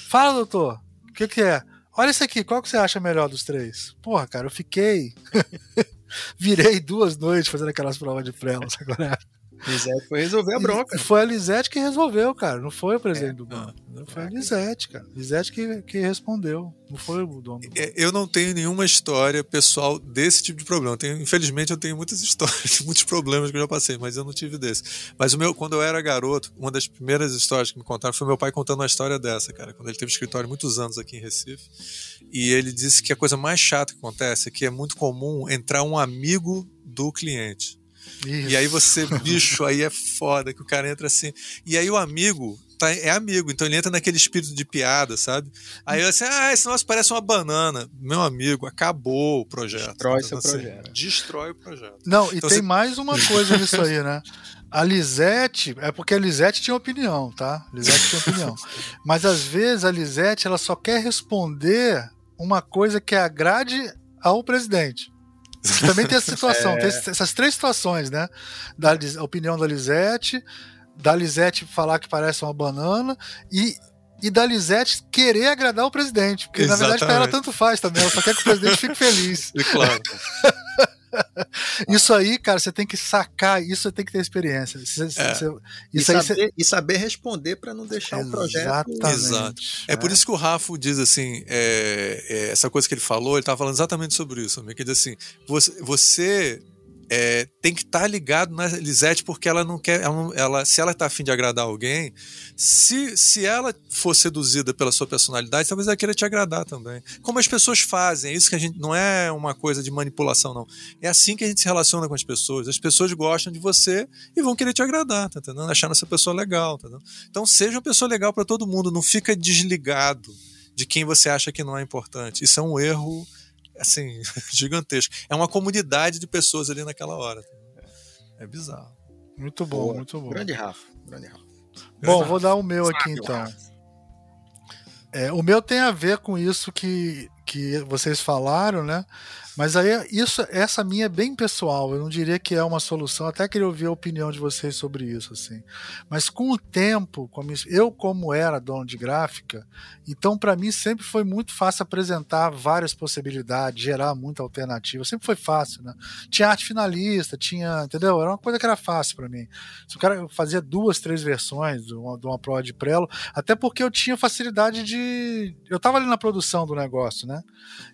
[SPEAKER 2] fala, doutor, o que que é? Olha esse aqui, qual que você acha melhor dos três? Porra, cara, eu fiquei. Virei duas noites fazendo aquelas provas de frelas agora.
[SPEAKER 3] Lisete foi resolver a bronca.
[SPEAKER 2] E foi a Lisete que resolveu, cara. Não foi o presidente é, do banco. Não, foi a Lisete, cara. Lisete que, que respondeu. Não foi o dono.
[SPEAKER 4] É, eu não tenho nenhuma história pessoal desse tipo de problema. Tenho, infelizmente, eu tenho muitas histórias, muitos problemas que eu já passei, mas eu não tive desse. Mas o meu, quando eu era garoto, uma das primeiras histórias que me contaram foi meu pai contando uma história dessa, cara. Quando ele teve escritório muitos anos aqui em Recife. E ele disse que a coisa mais chata que acontece é que é muito comum entrar um amigo do cliente. Isso. E aí você, bicho, aí é foda que o cara entra assim. E aí o amigo tá, é amigo, então ele entra naquele espírito de piada, sabe? Aí eu assim, ah, esse negócio parece uma banana. Meu amigo, acabou o projeto.
[SPEAKER 3] Destrói então, seu assim, projeto.
[SPEAKER 4] Destrói o projeto.
[SPEAKER 2] Não, e então, tem você... mais uma coisa nisso aí, né? A Lisete, é porque a Lisete tinha opinião, tá? Lisete tinha opinião. Mas às vezes a Lisete ela só quer responder uma coisa que agrade ao presidente. Também tem essa situação, é... tem essas três situações, né? Da opinião da Lisete, da Lisete falar que parece uma banana e, e da Lisete querer agradar o presidente. Porque Exatamente. na verdade pra ela tanto faz também, ela só quer que o presidente fique feliz.
[SPEAKER 4] E claro.
[SPEAKER 2] isso aí, cara, você tem que sacar, isso você tem que ter experiência. Você, é. você,
[SPEAKER 3] e, saber, você... e, saber, responder para não deixar Exatamente. o projeto.
[SPEAKER 4] Exato. É, é, por isso que o Rafa diz assim: é, é essa coisa que ele falou, ele estava falando exatamente sobre isso. Que ele diz assim: você, você é, tem que estar tá ligado na Lisette porque ela não quer. Ela, ela se ela está afim de agradar alguém, se, se ela for seduzida pela sua personalidade, talvez ela queira te agradar também. Como as pessoas fazem, é isso que a gente. Não é uma coisa de manipulação, não. É assim que a gente se relaciona com as pessoas. As pessoas gostam de você e vão querer te agradar, tá entendendo? Achando essa pessoa legal, tá entendendo? Então seja uma pessoa legal para todo mundo, não fica desligado de quem você acha que não é importante. Isso é um erro assim, gigantesco. É uma comunidade de pessoas ali naquela hora. É bizarro.
[SPEAKER 2] Muito bom, Boa. muito bom.
[SPEAKER 3] Grande Rafa, grande Rafa.
[SPEAKER 2] Bom, vou dar o meu aqui então. É, o meu tem a ver com isso que, que vocês falaram, né? Mas aí isso, essa minha é bem pessoal. Eu não diria que é uma solução. Até queria ouvir a opinião de vocês sobre isso, assim. Mas com o tempo, eu como era dono de gráfica, então para mim sempre foi muito fácil apresentar várias possibilidades, gerar muita alternativa. Sempre foi fácil, né? Tinha arte finalista, tinha, entendeu? Era uma coisa que era fácil para mim. Se o cara fazia duas, três versões de uma, de uma prova de prelo, até porque eu tinha facilidade de, eu tava ali na produção do negócio, né?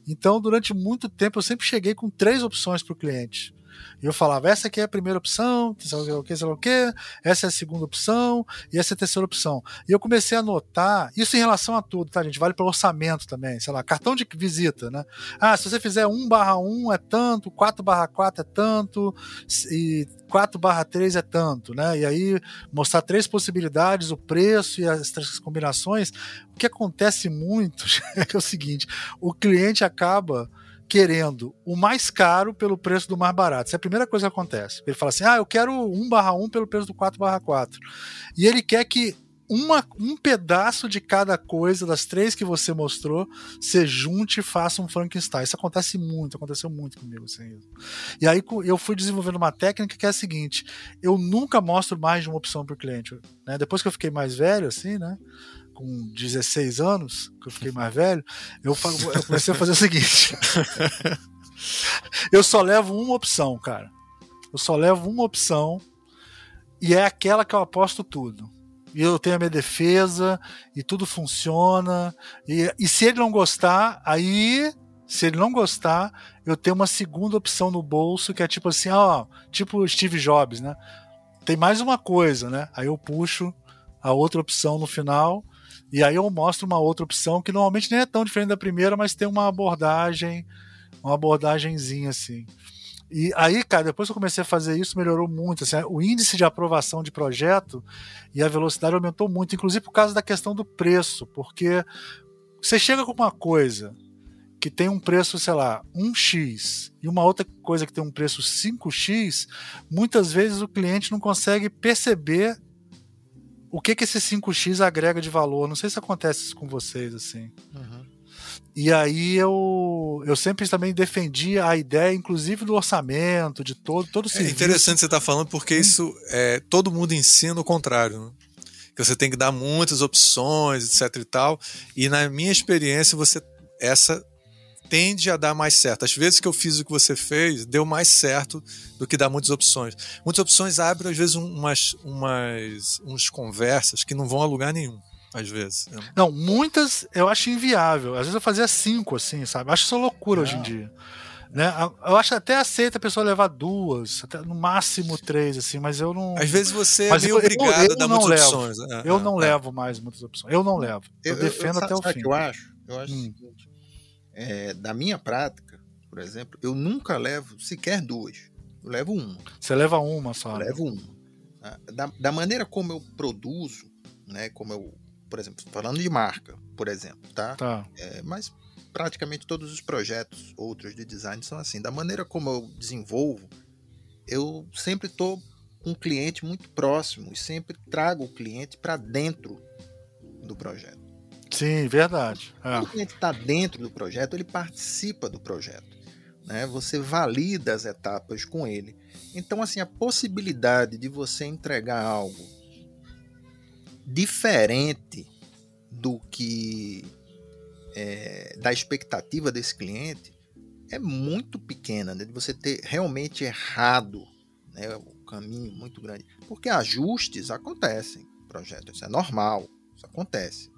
[SPEAKER 2] Então durante muito tempo eu sempre cheguei com três opções para o cliente. E eu falava, essa aqui é a primeira opção, sei lá o que, sei lá o que, essa é a segunda opção e essa é a terceira opção. E eu comecei a notar, isso em relação a tudo, tá, gente? Vale para orçamento também, sei lá, cartão de visita, né? Ah, se você fizer 1 barra 1 é tanto, 4 barra 4 é tanto, e 4 barra 3 é tanto, né? E aí mostrar três possibilidades, o preço e as três combinações. O que acontece muito é é o seguinte, o cliente acaba querendo o mais caro pelo preço do mais barato. Isso é a primeira coisa que acontece. Ele fala assim: ah, eu quero 1 barra 1 pelo preço do 4 barra 4. E ele quer que uma, um pedaço de cada coisa das três que você mostrou se junte e faça um Frankenstein. Isso acontece muito, aconteceu muito comigo. Assim. E aí eu fui desenvolvendo uma técnica que é a seguinte: eu nunca mostro mais de uma opção para o cliente. Né? Depois que eu fiquei mais velho, assim, né? Com 16 anos, que eu fiquei mais velho, eu, eu comecei a fazer o seguinte: eu só levo uma opção, cara. Eu só levo uma opção e é aquela que eu aposto tudo. E eu tenho a minha defesa e tudo funciona. E, e se ele não gostar, aí se ele não gostar, eu tenho uma segunda opção no bolso que é tipo assim, ó, tipo Steve Jobs, né? Tem mais uma coisa, né? Aí eu puxo a outra opção no final e aí eu mostro uma outra opção que normalmente nem é tão diferente da primeira, mas tem uma abordagem, uma abordagenzinha assim. E aí, cara, depois que eu comecei a fazer isso, melhorou muito. Assim, o índice de aprovação de projeto e a velocidade aumentou muito, inclusive por causa da questão do preço, porque você chega com uma coisa que tem um preço, sei lá, 1x, e uma outra coisa que tem um preço 5x, muitas vezes o cliente não consegue perceber o que que esse 5x agrega de valor. Não sei se acontece isso com vocês, assim. Uhum. E aí eu, eu sempre também defendi a ideia, inclusive do orçamento, de todo, todo o
[SPEAKER 4] É interessante você estar tá falando, porque hum. isso é, todo mundo ensina o contrário. Né? Que você tem que dar muitas opções, etc e tal. E na minha experiência, você essa tende a dar mais certo. Às vezes que eu fiz o que você fez, deu mais certo do que dar muitas opções. Muitas opções abrem, às vezes, umas, umas, umas conversas que não vão a lugar nenhum. Às vezes.
[SPEAKER 2] Não, muitas eu acho inviável. Às vezes eu fazia cinco, assim, sabe? Eu acho isso loucura hoje em dia. Né? Eu acho até aceita a pessoa levar duas, até no máximo três, assim, mas eu não.
[SPEAKER 4] Às vezes você é mas é meio eu, obrigado eu, eu a dar muitas
[SPEAKER 2] levo.
[SPEAKER 4] opções.
[SPEAKER 2] É, eu é, não é. levo mais muitas opções. Eu não levo. Eu, defendo até o fim.
[SPEAKER 3] eu acho? Eu acho hum. o seguinte é, da minha prática, por exemplo, eu nunca levo sequer duas. Eu levo uma.
[SPEAKER 2] Você leva uma só?
[SPEAKER 3] Eu levo uma. Ah, da, da maneira como eu produzo, né? Como eu, por exemplo, falando de marca, por exemplo, tá?
[SPEAKER 2] Tá.
[SPEAKER 3] É, mas praticamente todos os projetos outros de design são assim. Da maneira como eu desenvolvo, eu sempre estou com um cliente muito próximo e sempre trago o cliente para dentro do projeto.
[SPEAKER 2] Sim, verdade.
[SPEAKER 3] É. Quando cliente está dentro do projeto, ele participa do projeto. Né? Você valida as etapas com ele. Então, assim, a possibilidade de você entregar algo diferente do que é, da expectativa desse cliente é muito pequena, né? de você ter realmente errado né, o caminho muito grande. Porque ajustes acontecem projeto, isso é normal, isso acontece.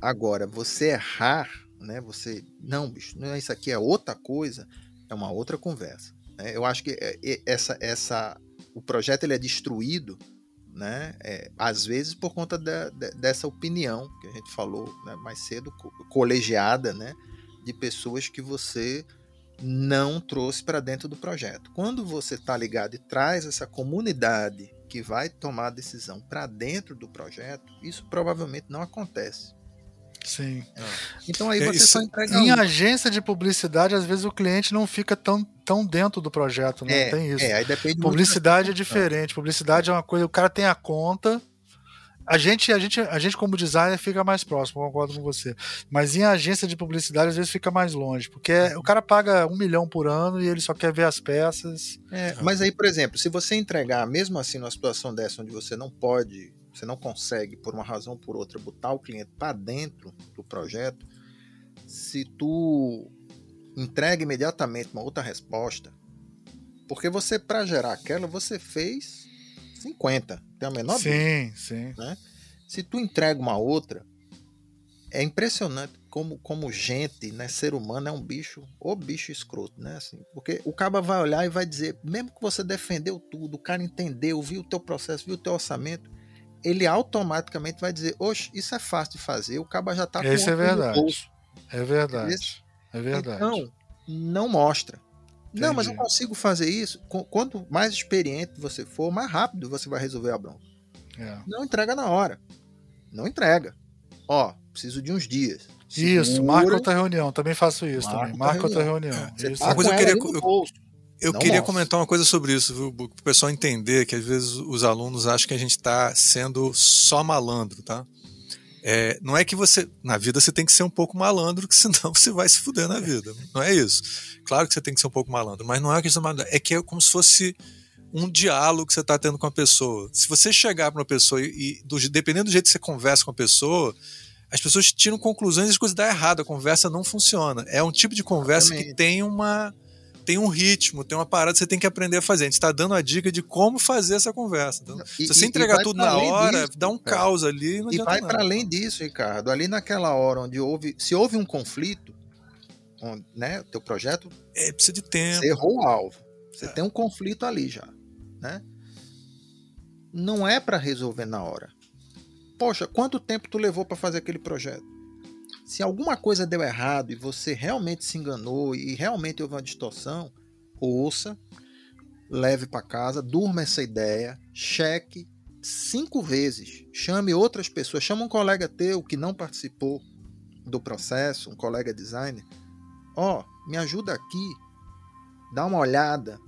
[SPEAKER 3] Agora, você errar, né? Você, não, bicho, não, isso aqui é outra coisa, é uma outra conversa. Né? Eu acho que é, essa, essa, o projeto ele é destruído, né? É, às vezes por conta dessa opinião que a gente falou né, mais cedo, colegiada, né? De pessoas que você não trouxe para dentro do projeto. Quando você está ligado e traz essa comunidade que vai tomar a decisão para dentro do projeto, isso provavelmente não acontece.
[SPEAKER 2] Sim.
[SPEAKER 3] É. Então aí é você
[SPEAKER 2] é,
[SPEAKER 3] só
[SPEAKER 2] entrega. Em um. agência de publicidade, às vezes o cliente não fica tão, tão dentro do projeto, não
[SPEAKER 3] é,
[SPEAKER 2] tem isso.
[SPEAKER 3] É, aí depende
[SPEAKER 2] Publicidade é diferente. Publicidade é uma coisa, o cara tem a conta. A gente, a gente, a gente como designer fica mais próximo, concordo com você. Mas em agência de publicidade às vezes fica mais longe, porque o cara paga um milhão por ano e ele só quer ver as peças.
[SPEAKER 3] É, mas aí, por exemplo, se você entregar, mesmo assim, numa situação dessa onde você não pode você não consegue, por uma razão ou por outra, botar o cliente para dentro do projeto, se tu entrega imediatamente uma outra resposta, porque você, para gerar aquela, você fez 50, tem a menor
[SPEAKER 2] sim, dúvida. Sim,
[SPEAKER 3] né? Se tu entrega uma outra, é impressionante como, como gente, né, ser humano é um bicho, ou bicho escroto, né, assim, porque o cara vai olhar e vai dizer, mesmo que você defendeu tudo, o cara entendeu, viu o teu processo, viu o teu orçamento, ele automaticamente vai dizer, oxe, isso é fácil de fazer, o caba já está com
[SPEAKER 2] Isso é verdade. É verdade. É verdade.
[SPEAKER 3] Então, não mostra. Entendi. Não, mas eu consigo fazer isso. Quanto mais experiente você for, mais rápido você vai resolver a bronca. É. Não entrega na hora. Não entrega. Ó, preciso de uns dias.
[SPEAKER 2] Segura, isso, marca outra reunião. Também faço isso marca também. Marca outra reunião. Outra reunião.
[SPEAKER 4] É. Tá uma coisa eu queria. Eu, eu não queria mostra. comentar uma coisa sobre isso, viu, para o pessoal entender que às vezes os alunos acham que a gente está sendo só malandro, tá? É, não é que você. Na vida você tem que ser um pouco malandro, que senão você vai se fuder na vida. Não é isso. Claro que você tem que ser um pouco malandro, mas não é uma questão malandro. É que é como se fosse um diálogo que você está tendo com a pessoa. Se você chegar para uma pessoa e, e do, dependendo do jeito que você conversa com a pessoa, as pessoas tiram conclusões e as coisas dão errado, a conversa não funciona. É um tipo de conversa Exatamente. que tem uma tem um ritmo, tem uma parada que você tem que aprender a fazer. A gente está dando a dica de como fazer essa conversa. Então, e, se você entregar tudo na hora, disso, dá um cara. caos ali.
[SPEAKER 3] e vai para além disso, Ricardo. Ali naquela hora onde houve. Se houve um conflito, onde, né, o teu projeto.
[SPEAKER 4] É, precisa de tempo.
[SPEAKER 3] Você errou o alvo. Você é. tem um conflito ali já. Né? Não é para resolver na hora. Poxa, quanto tempo tu levou para fazer aquele projeto? Se alguma coisa deu errado e você realmente se enganou e realmente houve uma distorção, ouça, leve para casa, durma essa ideia, cheque cinco vezes, chame outras pessoas, chama um colega teu que não participou do processo, um colega designer, ó, oh, me ajuda aqui, dá uma olhada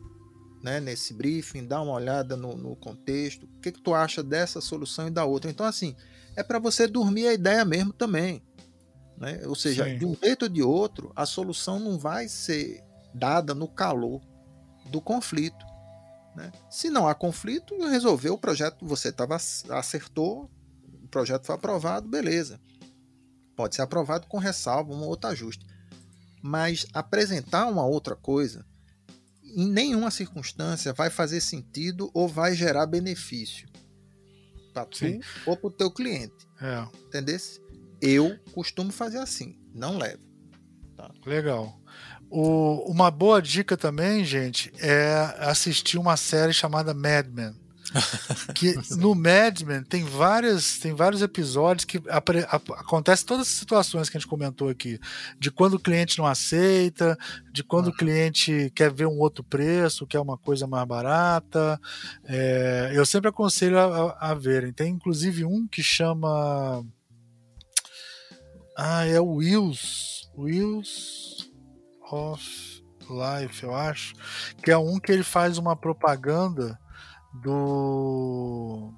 [SPEAKER 3] né, nesse briefing, dá uma olhada no, no contexto, o que, que tu acha dessa solução e da outra. Então, assim, é para você dormir a ideia mesmo também. Né? Ou seja, Sim. de um jeito ou de outro, a solução não vai ser dada no calor do conflito. Né? Se não há conflito, resolveu o projeto, você tava, acertou, o projeto foi aprovado, beleza. Pode ser aprovado com ressalva, um outro ajuste. Mas apresentar uma outra coisa, em nenhuma circunstância vai fazer sentido ou vai gerar benefício para tu Sim. ou para o teu cliente.
[SPEAKER 2] É.
[SPEAKER 3] Entendeu? Eu costumo fazer assim, não levo.
[SPEAKER 2] Tá? Legal. O, uma boa dica também, gente, é assistir uma série chamada Mad Men. que no Mad Men tem várias tem vários episódios que apre, acontece todas as situações que a gente comentou aqui de quando o cliente não aceita de quando o cliente quer ver um outro preço quer uma coisa mais barata é, eu sempre aconselho a, a, a verem tem inclusive um que chama ah, é o Wheels. Wheels of Life, eu acho. Que é um que ele faz uma propaganda do.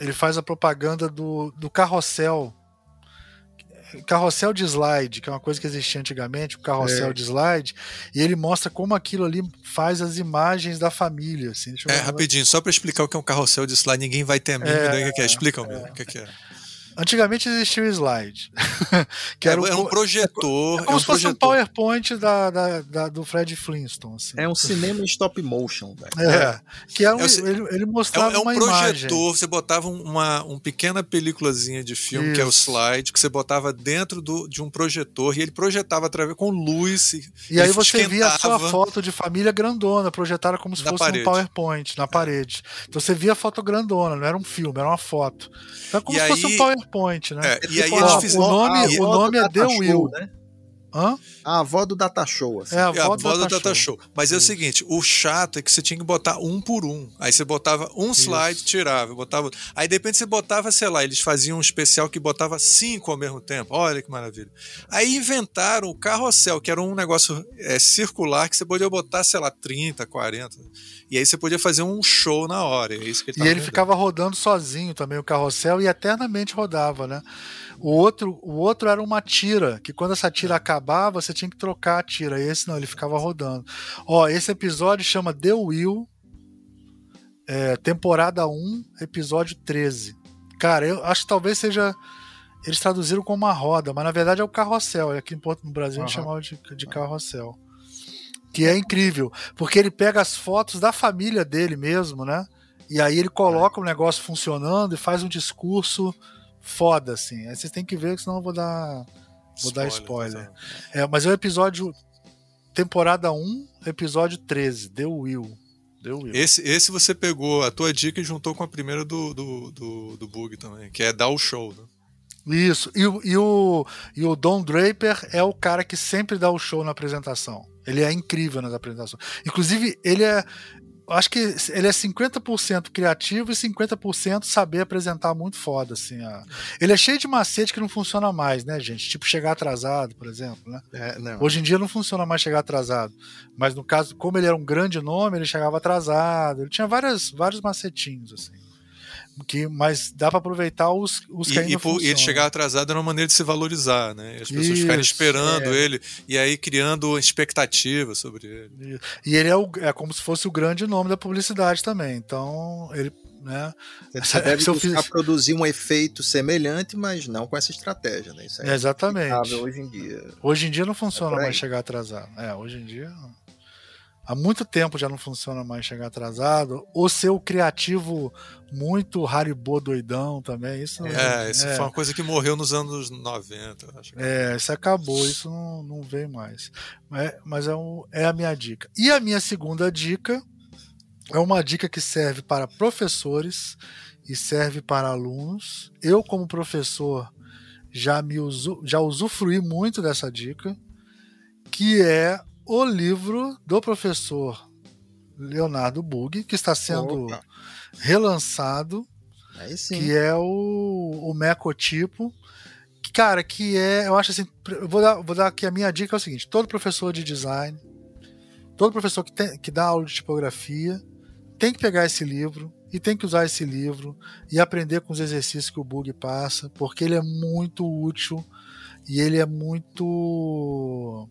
[SPEAKER 2] Ele faz a propaganda do, do carrossel. Carrossel de slide, que é uma coisa que existia antigamente, o carrossel é. de slide, e ele mostra como aquilo ali faz as imagens da família. Assim.
[SPEAKER 4] é, rapidinho, só para explicar o que é um carrossel de slide, ninguém vai ter a mínima é, ideia do que é. Explica, é. o que é.
[SPEAKER 2] Antigamente existia o slide.
[SPEAKER 4] que era, é, um, um projetor.
[SPEAKER 2] É, como
[SPEAKER 4] é um
[SPEAKER 2] se fosse
[SPEAKER 4] projetor.
[SPEAKER 2] um PowerPoint da, da, da, do Fred Flintstone. Assim.
[SPEAKER 3] É um cinema em stop motion.
[SPEAKER 2] Velho. É. Que é um, ele, ele mostrava
[SPEAKER 4] é, um
[SPEAKER 2] uma
[SPEAKER 4] projetor,
[SPEAKER 2] imagem.
[SPEAKER 4] você botava uma, uma pequena peliculazinha de filme, Isso. que é o slide, que você botava dentro do, de um projetor e ele projetava através com luz.
[SPEAKER 2] E, e aí você via a sua foto de família grandona, projetada como se fosse parede. um PowerPoint na parede. Então você via a foto grandona, não era um filme, era uma foto. Então é como e se aí, fosse um PowerPoint, né?
[SPEAKER 4] É, e aí eles fizeram.
[SPEAKER 2] O nome, o nome é The Will. Né?
[SPEAKER 3] Hã? A avó do Data Show. Assim.
[SPEAKER 2] É a avó,
[SPEAKER 4] é, a avó do,
[SPEAKER 2] do
[SPEAKER 4] Data, Data Show. Show. Mas é o seguinte: o chato é que você tinha que botar um por um. Aí você botava um Isso. slide, tirava, botava. Aí de repente você botava, sei lá, eles faziam um especial que botava cinco ao mesmo tempo. Olha que maravilha. Aí inventaram o carrossel, que era um negócio é, circular que você podia botar, sei lá, 30, 40. E aí você podia fazer um show na hora. É isso que ele
[SPEAKER 2] e ele ficava rodando sozinho também, o carrossel, e eternamente rodava, né? O outro, o outro era uma tira, que quando essa tira acabava, você tinha que trocar a tira. Esse não, ele ficava rodando. Ó, esse episódio chama The Will, é, temporada 1, episódio 13. Cara, eu acho que talvez seja. Eles traduziram como uma roda, mas na verdade é o carrossel. Aqui no Brasil uhum. a gente chamava de, de carrossel. Que é incrível, porque ele pega as fotos da família dele mesmo, né? E aí ele coloca o negócio funcionando e faz um discurso foda, assim. Aí vocês têm que ver, senão eu vou dar. Vou spoiler, dar spoiler. É, mas é o episódio. Temporada 1, episódio 13, The Will. The Will.
[SPEAKER 4] Esse, esse você pegou a tua dica e juntou com a primeira do, do, do, do Bug também, que é dar o show, né?
[SPEAKER 2] Isso. E, e, o, e o Don Draper é o cara que sempre dá o show na apresentação. Ele é incrível nas apresentações. Inclusive, ele é acho que ele é 50% criativo e 50% saber apresentar muito foda, assim. A... Ele é cheio de macete que não funciona mais, né, gente? Tipo chegar atrasado, por exemplo, né?
[SPEAKER 3] É,
[SPEAKER 2] Hoje em dia não funciona mais chegar atrasado. Mas no caso, como ele era um grande nome, ele chegava atrasado. Ele tinha várias, vários macetinhos, assim que, mas dá para aproveitar os, os
[SPEAKER 4] e, e, por, e ele chegar atrasado era uma maneira de se valorizar, né? As pessoas Isso, ficarem esperando é. ele e aí criando expectativa sobre ele.
[SPEAKER 2] E ele é, o, é como se fosse o grande nome da publicidade também. Então, ele. Né?
[SPEAKER 3] Você deve buscar fiz... produzir um efeito semelhante, mas não com essa estratégia, né? Isso
[SPEAKER 2] é Exatamente.
[SPEAKER 3] Hoje em dia.
[SPEAKER 2] Hoje em dia não funciona é mais chegar atrasado. É, hoje em dia. Há muito tempo já não funciona mais chegar atrasado. Ou ser o criativo muito Haribo doidão também. Isso
[SPEAKER 4] é, isso é. foi uma coisa que morreu nos anos 90, acho.
[SPEAKER 2] É, isso acabou, isso não, não veio mais. É, mas é, um, é a minha dica. E a minha segunda dica é uma dica que serve para professores e serve para alunos. Eu, como professor, já me usu, já usufruí muito dessa dica, que é o livro do professor Leonardo Bug, que está sendo Opa. relançado, que é o, o Mecotipo. Cara, que é, eu acho assim, eu vou dar, vou dar aqui a minha dica é o seguinte: todo professor de design, todo professor que, tem, que dá aula de tipografia, tem que pegar esse livro e tem que usar esse livro e aprender com os exercícios que o Bug passa, porque ele é muito útil e ele é muito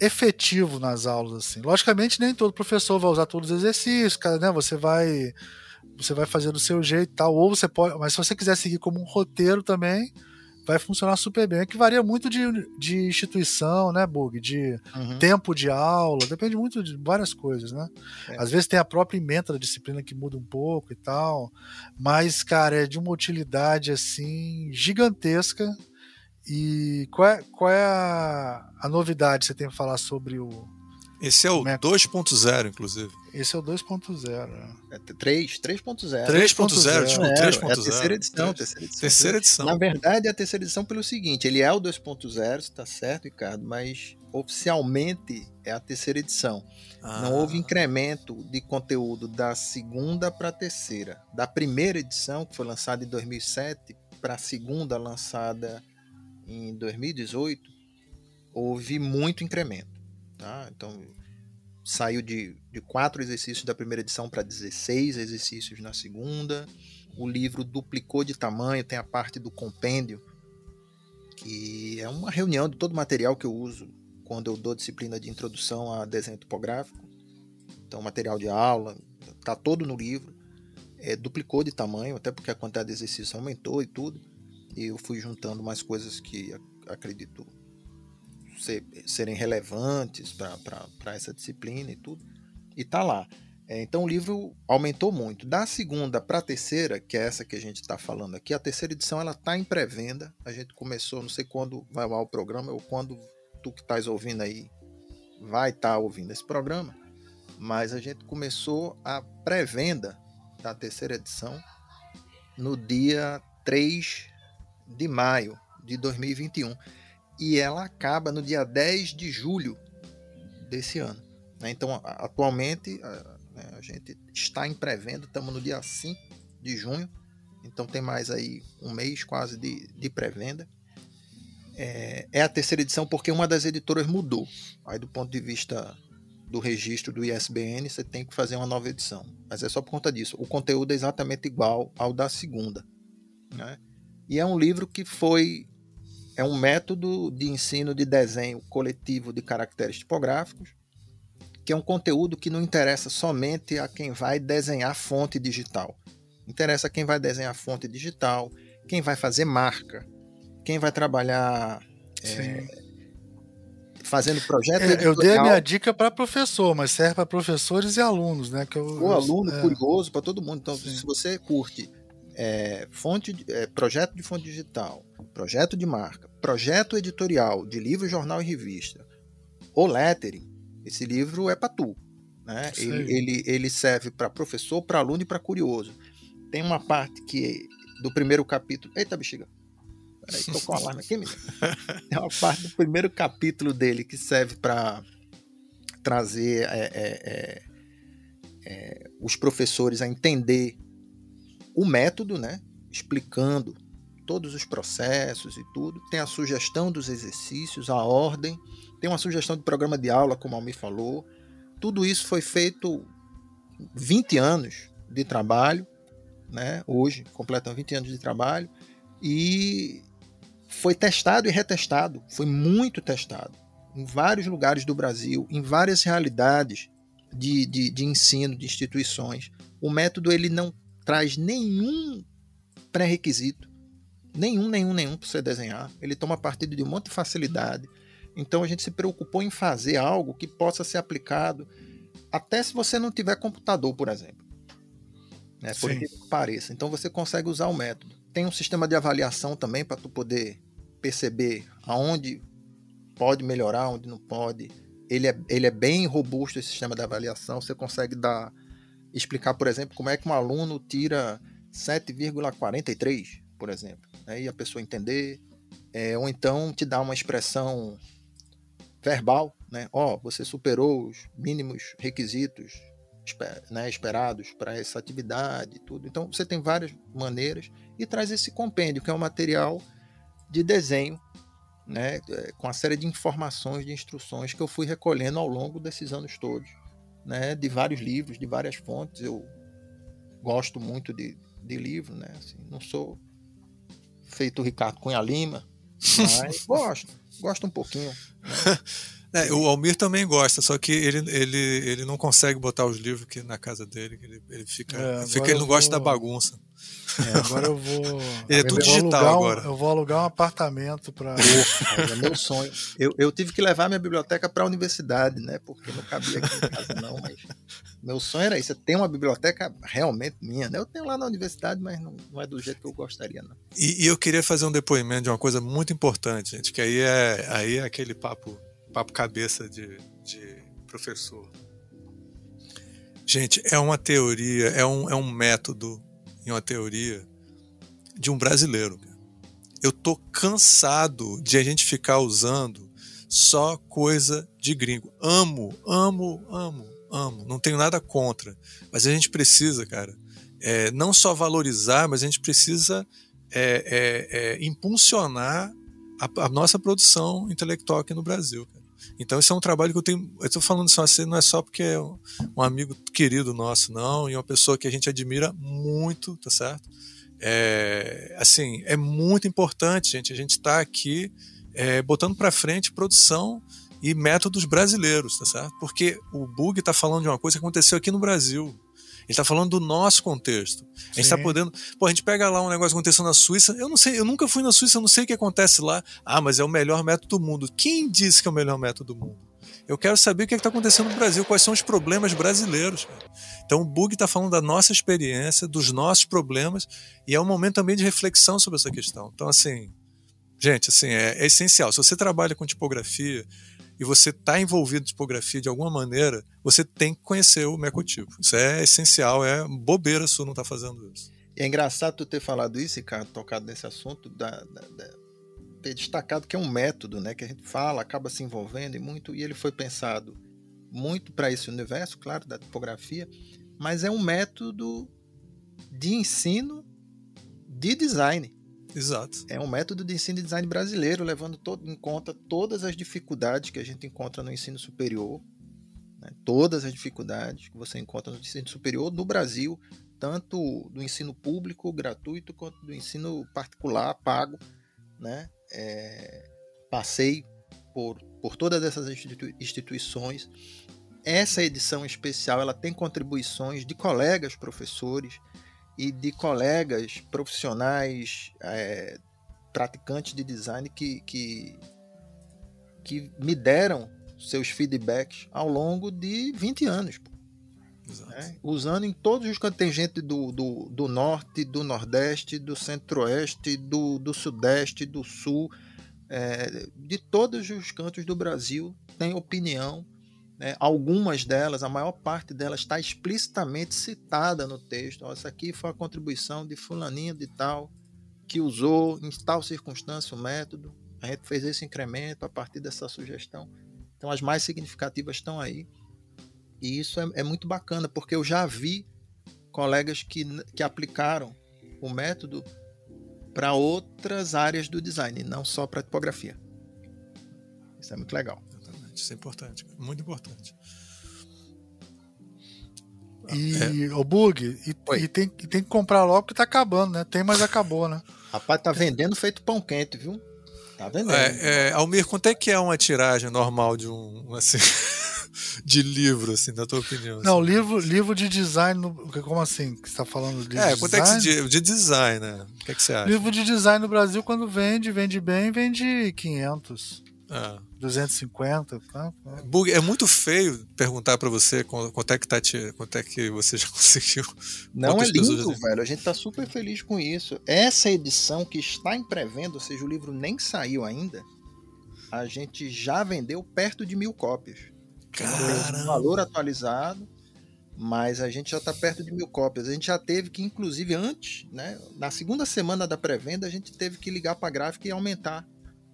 [SPEAKER 2] efetivo nas aulas assim. Logicamente nem todo professor vai usar todos os exercícios, cara, né? Você vai você vai fazer do seu jeito, tal, ou você pode, mas se você quiser seguir como um roteiro também, vai funcionar super bem. É que varia muito de, de instituição, né, Bug? De uhum. tempo de aula, depende muito de várias coisas, né? É. Às vezes tem a própria emenda da disciplina que muda um pouco e tal, mas, cara, é de uma utilidade assim gigantesca e qual é, qual é a, a novidade que você tem para falar sobre o.
[SPEAKER 4] Esse é o 2.0, inclusive.
[SPEAKER 2] Esse é o 2.0.
[SPEAKER 3] É 3, 3.0.
[SPEAKER 4] 3.0,
[SPEAKER 3] desculpa, 3.0. É a terceira edição, terceira edição.
[SPEAKER 4] Terceira edição.
[SPEAKER 3] Na verdade, é a terceira edição pelo seguinte: ele é o 2.0, está certo, Ricardo, mas oficialmente é a terceira edição. Ah. Não houve incremento de conteúdo da segunda para a terceira. Da primeira edição, que foi lançada em 2007, para a segunda, lançada em 2018, houve muito incremento. Tá? Então, saiu de, de quatro exercícios da primeira edição para 16 exercícios na segunda. O livro duplicou de tamanho, tem a parte do compêndio, que é uma reunião de todo o material que eu uso quando eu dou disciplina de introdução a desenho topográfico. Então, material de aula, está todo no livro. É, duplicou de tamanho, até porque a quantidade de exercícios aumentou e tudo. E eu fui juntando mais coisas que acredito ser, serem relevantes para essa disciplina e tudo. E tá lá. É, então o livro aumentou muito. Da segunda para a terceira, que é essa que a gente está falando aqui, a terceira edição ela está em pré-venda. A gente começou, não sei quando vai lá o programa ou quando tu que estás ouvindo aí vai estar tá ouvindo esse programa, mas a gente começou a pré-venda da terceira edição no dia 3 de maio de 2021 e ela acaba no dia 10 de julho desse ano. Né? Então, atualmente, né, a gente está em pré-venda, estamos no dia 5 de junho, então tem mais aí um mês quase de, de pré-venda. É, é, a terceira edição porque uma das editoras mudou. Aí, do ponto de vista do registro do ISBN, você tem que fazer uma nova edição. Mas é só por conta disso. O conteúdo é exatamente igual ao da segunda. Né? E é um livro que foi é um método de ensino de desenho coletivo de caracteres tipográficos, que é um conteúdo que não interessa somente a quem vai desenhar fonte digital. Interessa a quem vai desenhar fonte digital, quem vai fazer marca, quem vai trabalhar é, fazendo projeto. É,
[SPEAKER 2] eu dei a minha dica para professor, mas serve para professores e alunos, né? Que eu,
[SPEAKER 3] o aluno é... curioso para todo mundo. Então, Sim. se você curte é, fonte, é, projeto de fonte digital, projeto de marca, projeto editorial de livro, jornal e revista, ou lettering, esse livro é para tu. Né? Ele, ele, ele serve para professor, para aluno e para curioso. Tem uma parte que do primeiro capítulo. Eita, bexiga! Peraí, tocou um alarme aqui, menino. Tem uma parte do primeiro capítulo dele que serve para trazer é, é, é, é, os professores a entender o método, né? Explicando todos os processos e tudo. Tem a sugestão dos exercícios, a ordem. Tem uma sugestão de programa de aula, como a Almir falou. Tudo isso foi feito 20 anos de trabalho, né? Hoje completam 20 anos de trabalho e foi testado e retestado, foi muito testado em vários lugares do Brasil, em várias realidades de, de, de ensino de instituições. O método ele não traz nenhum pré-requisito, nenhum, nenhum, nenhum para você desenhar. Ele toma partido de um monte de facilidade. Então a gente se preocupou em fazer algo que possa ser aplicado até se você não tiver computador, por exemplo. Né? Por que pareça. Então você consegue usar o método. Tem um sistema de avaliação também para tu poder perceber aonde pode melhorar, onde não pode. Ele é, ele é bem robusto esse sistema de avaliação. Você consegue dar explicar, por exemplo, como é que um aluno tira 7,43, por exemplo, né? e a pessoa entender, é, ou então te dá uma expressão verbal, né? Ó, oh, você superou os mínimos requisitos né, esperados para essa atividade, tudo. Então você tem várias maneiras e traz esse compêndio que é um material de desenho, né, é, com a série de informações, de instruções que eu fui recolhendo ao longo desses anos todos né, de vários livros, de várias fontes. Eu gosto muito de, de livro, né? Assim, não sou feito Ricardo Cunha Lima, mas gosto, gosto um pouquinho. Né?
[SPEAKER 4] É, o Almir também gosta, só que ele, ele, ele não consegue botar os livros aqui na casa dele, ele, ele fica, é, fica ele não gosta da bagunça.
[SPEAKER 2] É, agora eu vou.
[SPEAKER 4] Ele é tudo digital agora.
[SPEAKER 2] eu vou alugar um apartamento para.
[SPEAKER 3] é meu sonho. Eu, eu tive que levar minha biblioteca para a universidade, né? Porque não cabia aqui em casa, não. Mas meu sonho era isso. Ter uma biblioteca realmente minha. Né? Eu tenho lá na universidade, mas não, não é do jeito que eu gostaria, não.
[SPEAKER 4] E, e, eu queria fazer um depoimento de uma coisa muito importante, gente, que aí é, aí é aquele papo, papo cabeça de, de professor. Gente, é uma teoria, é um, é um método em uma teoria de um brasileiro. Eu tô cansado de a gente ficar usando só coisa de gringo. Amo, amo, amo, amo. Não tenho nada contra. Mas a gente precisa, cara, é, não só valorizar, mas a gente precisa é, é, é impulsionar a, a, nossa produção intelectual aqui no Brasil. Então esse é um trabalho que eu tenho. Eu estou falando isso assim, não é só porque é um, um, amigo querido nosso, não, e uma pessoa que a gente admira muito, tá certo? É, assim, é muito importante, gente, a gente está aqui é, botando para frente produção e métodos brasileiros, tá certo? Porque o Bug está falando de uma coisa que aconteceu aqui no Brasil. Ele está falando do nosso contexto. A gente está podendo. Pô, a gente pega lá um negócio acontecendo na Suíça. Eu não sei, eu nunca fui na Suíça, eu não sei o que acontece lá. Ah, mas é o melhor método do mundo. Quem disse que é o melhor método do mundo? Eu quero saber o que é está acontecendo no Brasil, quais são os problemas brasileiros. Cara. Então o Bug está falando da nossa experiência, dos nossos problemas, e é um momento também de reflexão sobre essa questão. Então, assim, gente, assim, é, é essencial. Se você trabalha com tipografia e você está envolvido em tipografia de alguma maneira, você tem que conhecer o Mecotipo. Isso é essencial, é bobeira sua não estar tá fazendo isso.
[SPEAKER 3] É engraçado tu ter falado isso, Ricardo, tocado nesse assunto da, da, da ter destacado que é um método, né, que a gente fala, acaba se envolvendo e muito, e ele foi pensado muito para esse universo, claro, da tipografia, mas é um método de ensino de design.
[SPEAKER 4] Exato.
[SPEAKER 3] É um método de ensino e design brasileiro, levando todo, em conta todas as dificuldades que a gente encontra no ensino superior, né? todas as dificuldades que você encontra no ensino superior no Brasil, tanto do ensino público gratuito quanto do ensino particular pago, né? é, passei por, por todas essas instituições. Essa edição especial ela tem contribuições de colegas professores e de colegas profissionais é, praticantes de design que, que, que me deram seus feedbacks ao longo de 20 anos. Né? Usando em todos os contingentes do, do, do norte, do nordeste, do centro-oeste, do, do sudeste, do sul, é, de todos os cantos do Brasil, tem opinião. Né? Algumas delas, a maior parte delas, está explicitamente citada no texto. Essa aqui foi a contribuição de fulaninho de tal, que usou em tal circunstância o método. A gente fez esse incremento a partir dessa sugestão. Então, as mais significativas estão aí. E isso é, é muito bacana, porque eu já vi colegas que, que aplicaram o método para outras áreas do design, não só para tipografia. Isso é muito legal.
[SPEAKER 4] Exatamente, isso é importante, muito importante.
[SPEAKER 2] E é. o bug, e, e, tem, e tem que comprar logo porque tá acabando, né? Tem, mas acabou, né?
[SPEAKER 3] Rapaz, tá vendendo feito pão quente, viu? Tá vendendo.
[SPEAKER 4] É, é, Almir, quanto é que é uma tiragem normal de um, assim? de livro, assim, na tua opinião?
[SPEAKER 2] Não,
[SPEAKER 4] assim?
[SPEAKER 2] livro, livro de design, como assim? Que você tá falando de
[SPEAKER 4] é,
[SPEAKER 2] design?
[SPEAKER 4] quanto é que de, de design, né? O que, é que você acha?
[SPEAKER 2] Livro de design no Brasil, quando vende, vende bem, vende 500. Ah. 250, tá?
[SPEAKER 4] Bug, é muito feio perguntar para você quanto é que tá te, quanto é que você já conseguiu.
[SPEAKER 3] Não é lindo, velho. A gente tá super feliz com isso. Essa edição que está em pré-venda, ou seja, o livro nem saiu ainda, a gente já vendeu perto de mil cópias.
[SPEAKER 4] Caramba.
[SPEAKER 3] Um valor atualizado, mas a gente já está perto de mil cópias. A gente já teve que, inclusive, antes, né, na segunda semana da pré-venda, a gente teve que ligar para a gráfica e aumentar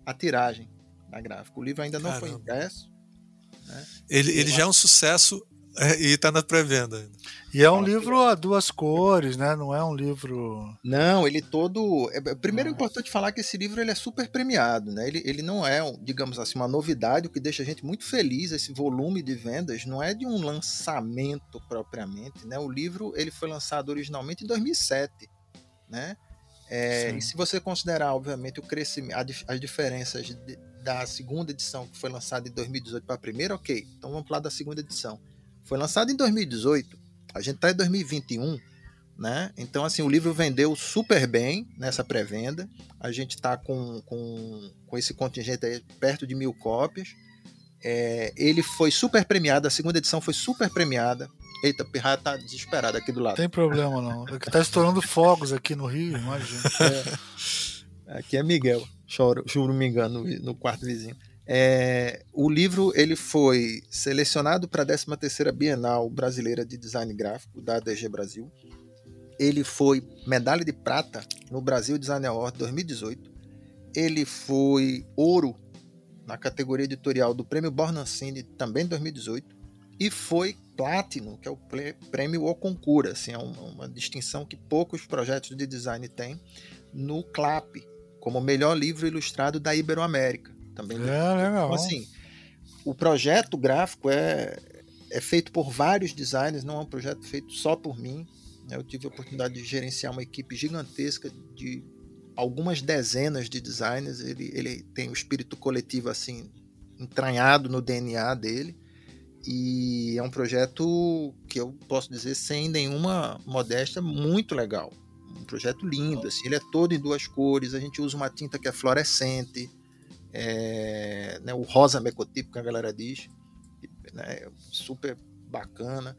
[SPEAKER 3] a tiragem da gráfica. O livro ainda não Caramba. foi impresso.
[SPEAKER 4] Né? Ele, ele já é um sucesso é, e está na pré-venda ainda.
[SPEAKER 2] E é um livro a duas cores, né? Não é um livro.
[SPEAKER 3] Não, ele todo. É, é, primeiro é importante falar que esse livro ele é super premiado, né? Ele, ele não é, digamos assim, uma novidade, o que deixa a gente muito feliz. Esse volume de vendas não é de um lançamento propriamente, né? O livro ele foi lançado originalmente em 2007, né? É, e se você considerar, obviamente, o crescimento, as diferenças de, da segunda edição que foi lançada em 2018 para a primeira, ok. Então vamos falar da segunda edição. Foi lançado em 2018, a gente está em 2021, né? Então, assim, o livro vendeu super bem nessa pré-venda. A gente está com, com, com esse contingente aí perto de mil cópias. É, ele foi super premiado, a segunda edição foi super premiada. Eita, o Pirraia tá desesperado aqui do lado.
[SPEAKER 2] Tem problema não. É tá estourando fogos aqui no Rio, imagina.
[SPEAKER 3] É, aqui é Miguel, juro me engano, no, quarto vizinho. É, o livro ele foi selecionado para a 13ª Bienal Brasileira de Design Gráfico da ADG Brasil. Ele foi medalha de prata no Brasil Design Award 2018. Ele foi ouro na categoria editorial do Prêmio Bornancini também em 2018 e foi platino, que é o prêmio O Concura, assim, é uma, uma distinção que poucos projetos de design têm no CLAP, como melhor livro ilustrado da Iberoamérica. Também
[SPEAKER 2] é, legal.
[SPEAKER 3] Então, assim, o projeto gráfico é, é feito por vários designers, não é um projeto feito só por mim. Né? Eu tive a oportunidade de gerenciar uma equipe gigantesca de algumas dezenas de designers. Ele, ele tem o espírito coletivo assim entranhado no DNA dele. E é um projeto que eu posso dizer sem nenhuma modéstia muito legal. Um projeto lindo, assim, ele é todo em duas cores, a gente usa uma tinta que é fluorescente, é, né, o rosa mecotipo que a galera diz, né, super bacana.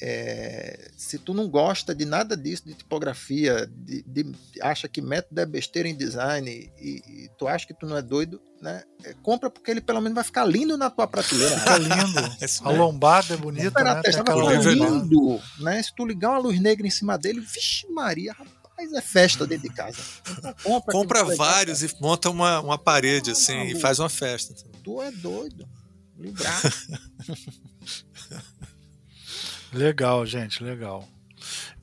[SPEAKER 3] É, se tu não gosta de nada disso, de tipografia, de, de, acha que método é besteira em design e, e, tu acha que tu não é doido, né? É, compra porque ele pelo menos vai ficar lindo na tua prateleira.
[SPEAKER 2] Fica lindo. a lombada é bonita, né?
[SPEAKER 3] Testa, vai ficar lindo, né? Se tu ligar uma luz negra em cima dele, vixe Maria, rapaz, é festa dentro de casa.
[SPEAKER 4] Então, compra, compra vários e monta uma, uma parede assim e faz uma festa.
[SPEAKER 3] Tu é doido. Livrar.
[SPEAKER 2] Legal, gente, legal.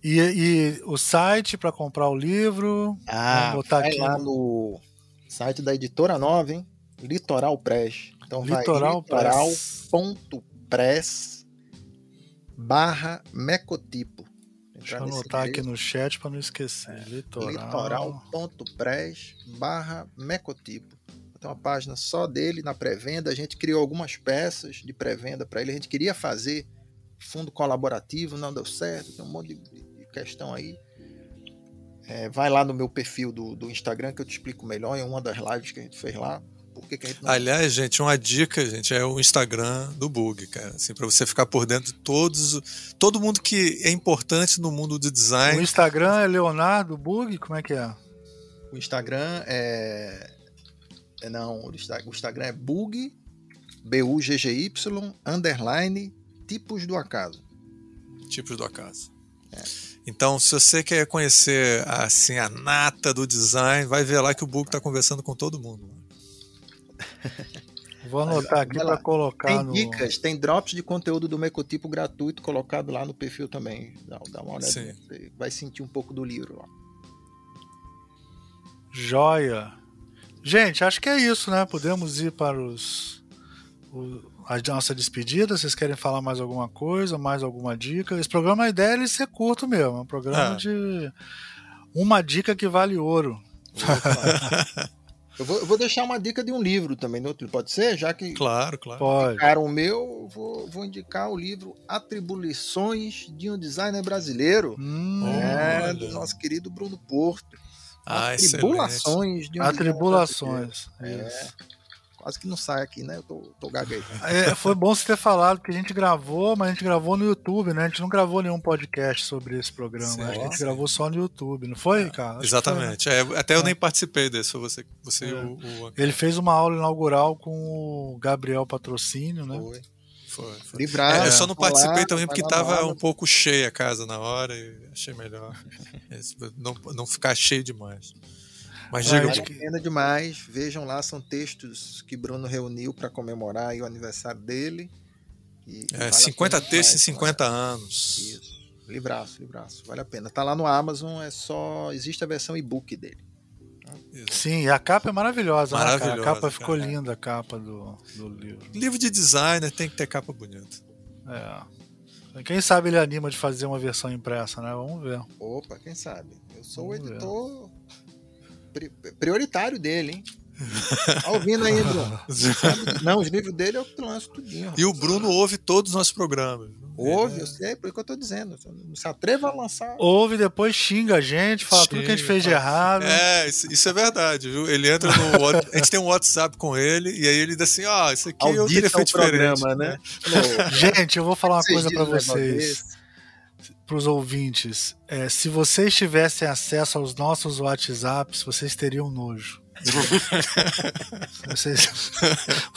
[SPEAKER 2] E, e o site para comprar o livro?
[SPEAKER 3] Ah, vamos botar aqui lá no site da editora nova, hein? Litoral Press. Então Litoral vai litoral.press barra mecotipo.
[SPEAKER 2] Deixa eu anotar aqui no chat para não esquecer. É, litoral.
[SPEAKER 3] Litoral.press barra mecotipo. Tem uma página só dele na pré-venda. A gente criou algumas peças de pré-venda para ele. A gente queria fazer fundo colaborativo, não deu certo, tem um monte de, questão aí. É, vai lá no meu perfil do, do Instagram que eu te explico melhor em uma das lives que a gente fez lá. Por que que a gente
[SPEAKER 4] não... Aliás, gente, uma dica, gente, é o Instagram do Bug, cara. Assim, para você ficar por dentro de todos. Todo mundo que é importante no mundo do design.
[SPEAKER 2] O Instagram é Leonardo Bug? Como é que é?
[SPEAKER 3] O Instagram é. é não, o Instagram é Bug, B-U-G-G-Y, underline, tipos do acaso.
[SPEAKER 4] Tipos do acaso. É. Então, se você quer conhecer assim a nata do design, vai ver lá que o Bug está conversando com todo mundo.
[SPEAKER 2] Vou anotar aqui para colocar
[SPEAKER 3] tem
[SPEAKER 2] no...
[SPEAKER 3] dicas, tem drops de conteúdo do Mecotipo gratuito colocado lá no perfil também. Dá, dá uma olhada, Sim. você vai sentir um pouco do livro lá.
[SPEAKER 2] Joia. Gente, acho que é isso, né? Podemos ir para os, os a nossa despedida. Vocês querem falar mais alguma coisa, mais alguma dica? Esse programa, a ideia é ele ser curto mesmo. É um programa é. de uma dica que vale ouro.
[SPEAKER 3] Eu vou, eu vou, deixar uma dica de um livro também, pode ser? Já que
[SPEAKER 4] claro, claro.
[SPEAKER 2] Pode.
[SPEAKER 3] Cara, o meu, vou, vou indicar o livro Atribuições de um Designer Brasileiro,
[SPEAKER 2] hum,
[SPEAKER 3] é, do nosso querido Bruno Porto.
[SPEAKER 4] Ah,
[SPEAKER 3] Atribulações excelente.
[SPEAKER 2] de um Atribulações.
[SPEAKER 3] É quase que não sai aqui, né? Eu tô, tô.
[SPEAKER 2] É, foi bom você ter falado que a gente gravou, mas a gente gravou no YouTube, né? A gente não gravou nenhum podcast sobre esse programa. Sim, a gente sim. gravou só no YouTube, não foi, cara?
[SPEAKER 4] Acho Exatamente. Foi, né? é, até eu é. nem participei desse, foi você, você é. o,
[SPEAKER 2] o, Ele fez uma aula inaugural com o Gabriel Patrocínio, né?
[SPEAKER 3] Foi.
[SPEAKER 4] Foi, foi. Livrar, é, eu só não participei lá, também porque estava um pouco cheia a casa na hora e achei melhor não, não ficar cheio demais. Mas
[SPEAKER 3] diga vale a pena demais. Vejam lá, são textos que Bruno reuniu para comemorar o aniversário dele.
[SPEAKER 4] E, é, vale 50 textos em 50 anos.
[SPEAKER 3] Isso. Livraço, livraço. Vale a pena. Tá lá no Amazon, é só. Existe a versão e-book dele.
[SPEAKER 2] Isso. Sim, a capa é maravilhosa. maravilhosa né, a capa ficou cara. linda, a capa do, do livro.
[SPEAKER 4] Livro de designer tem que ter capa bonita.
[SPEAKER 2] É. Quem sabe ele anima de fazer uma versão impressa, né? Vamos ver.
[SPEAKER 3] Opa, quem sabe? Eu sou Vamos o editor ver prioritário dele, hein? Tá ouvindo aí, Bruno? Não, os livros dele eu lanço tudinho.
[SPEAKER 4] E o Bruno ouve todos os nossos programas.
[SPEAKER 3] Ouve, é. eu sei, por isso que eu tô dizendo. Não se atreva a lançar.
[SPEAKER 2] Ouve, depois xinga a gente, fala xinga, tudo que a gente fez de errado.
[SPEAKER 4] É, isso, isso, é verdade, viu? Ele entra no. a gente tem um WhatsApp com ele, e aí ele diz assim: ó, oh, isso aqui Audita eu teria feito diferente. Programa, né?
[SPEAKER 2] né? gente, eu vou falar uma coisa para vocês para os ouvintes, é, se vocês tivessem acesso aos nossos WhatsApps, vocês teriam nojo. vocês,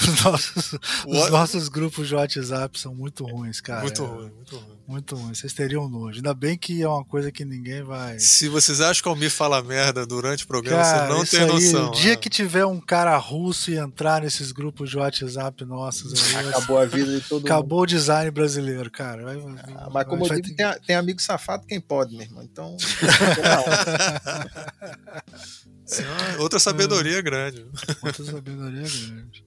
[SPEAKER 2] os, nossos, os nossos grupos de WhatsApp são muito ruins, cara.
[SPEAKER 4] Muito ruim, muito ruim.
[SPEAKER 2] Muito ruim. Vocês teriam nojo. Ainda bem que é uma coisa que ninguém vai.
[SPEAKER 4] Se vocês acham que o Almir fala merda durante o programa, cara, você não tem aí, noção.
[SPEAKER 2] O dia né? que tiver um cara russo e entrar nesses grupos de WhatsApp nossos
[SPEAKER 3] aí, Acabou a vida de todo
[SPEAKER 2] Acabou mundo. o design brasileiro, cara. Vai,
[SPEAKER 3] ah, mas como eu digo, ter... tem, tem amigo safado quem pode, meu irmão. Então.
[SPEAKER 4] Sim, outra sabedoria grande.
[SPEAKER 2] Outra sabedoria grande.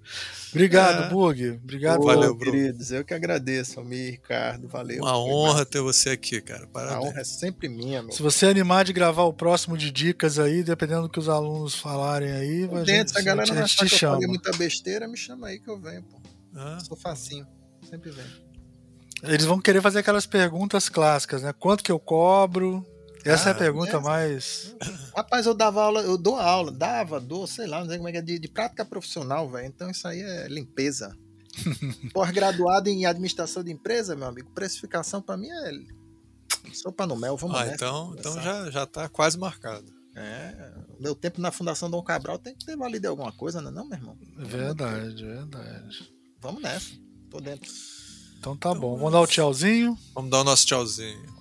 [SPEAKER 2] Obrigado, é. Bug. Obrigado,
[SPEAKER 3] valeu, queridos. Eu que agradeço, Almir, Ricardo. Valeu.
[SPEAKER 4] Uma honra ter você aqui, cara. Parabéns.
[SPEAKER 3] A honra é sempre minha, meu.
[SPEAKER 2] Se você animar de gravar o próximo de dicas aí, dependendo do que os alunos falarem aí, vai
[SPEAKER 3] Dentro, a galera não achar que eu falei muita besteira, me chama aí que eu venho, pô. Ah. Sou facinho. Sempre venho.
[SPEAKER 2] Eles vão querer fazer aquelas perguntas clássicas, né? Quanto que eu cobro? Essa ah, é a ah, pergunta é. mais.
[SPEAKER 3] Rapaz, eu dava aula, eu dou aula, dava, dou, sei lá, não sei como é que é, de, de prática profissional, velho. Então isso aí é limpeza. Pós-graduado em administração de empresa, meu amigo, precificação para mim é sopa no mel, vamos
[SPEAKER 4] ah, nessa, Então, então já, já tá quase marcado.
[SPEAKER 3] É, meu tempo na Fundação Dom Cabral tem que ter valido alguma coisa, não é não, meu irmão?
[SPEAKER 2] Verdade, verdade.
[SPEAKER 3] Vamos nessa, tô dentro.
[SPEAKER 2] Então tá bom, vamos dar o tchauzinho?
[SPEAKER 4] Vamos dar o nosso tchauzinho.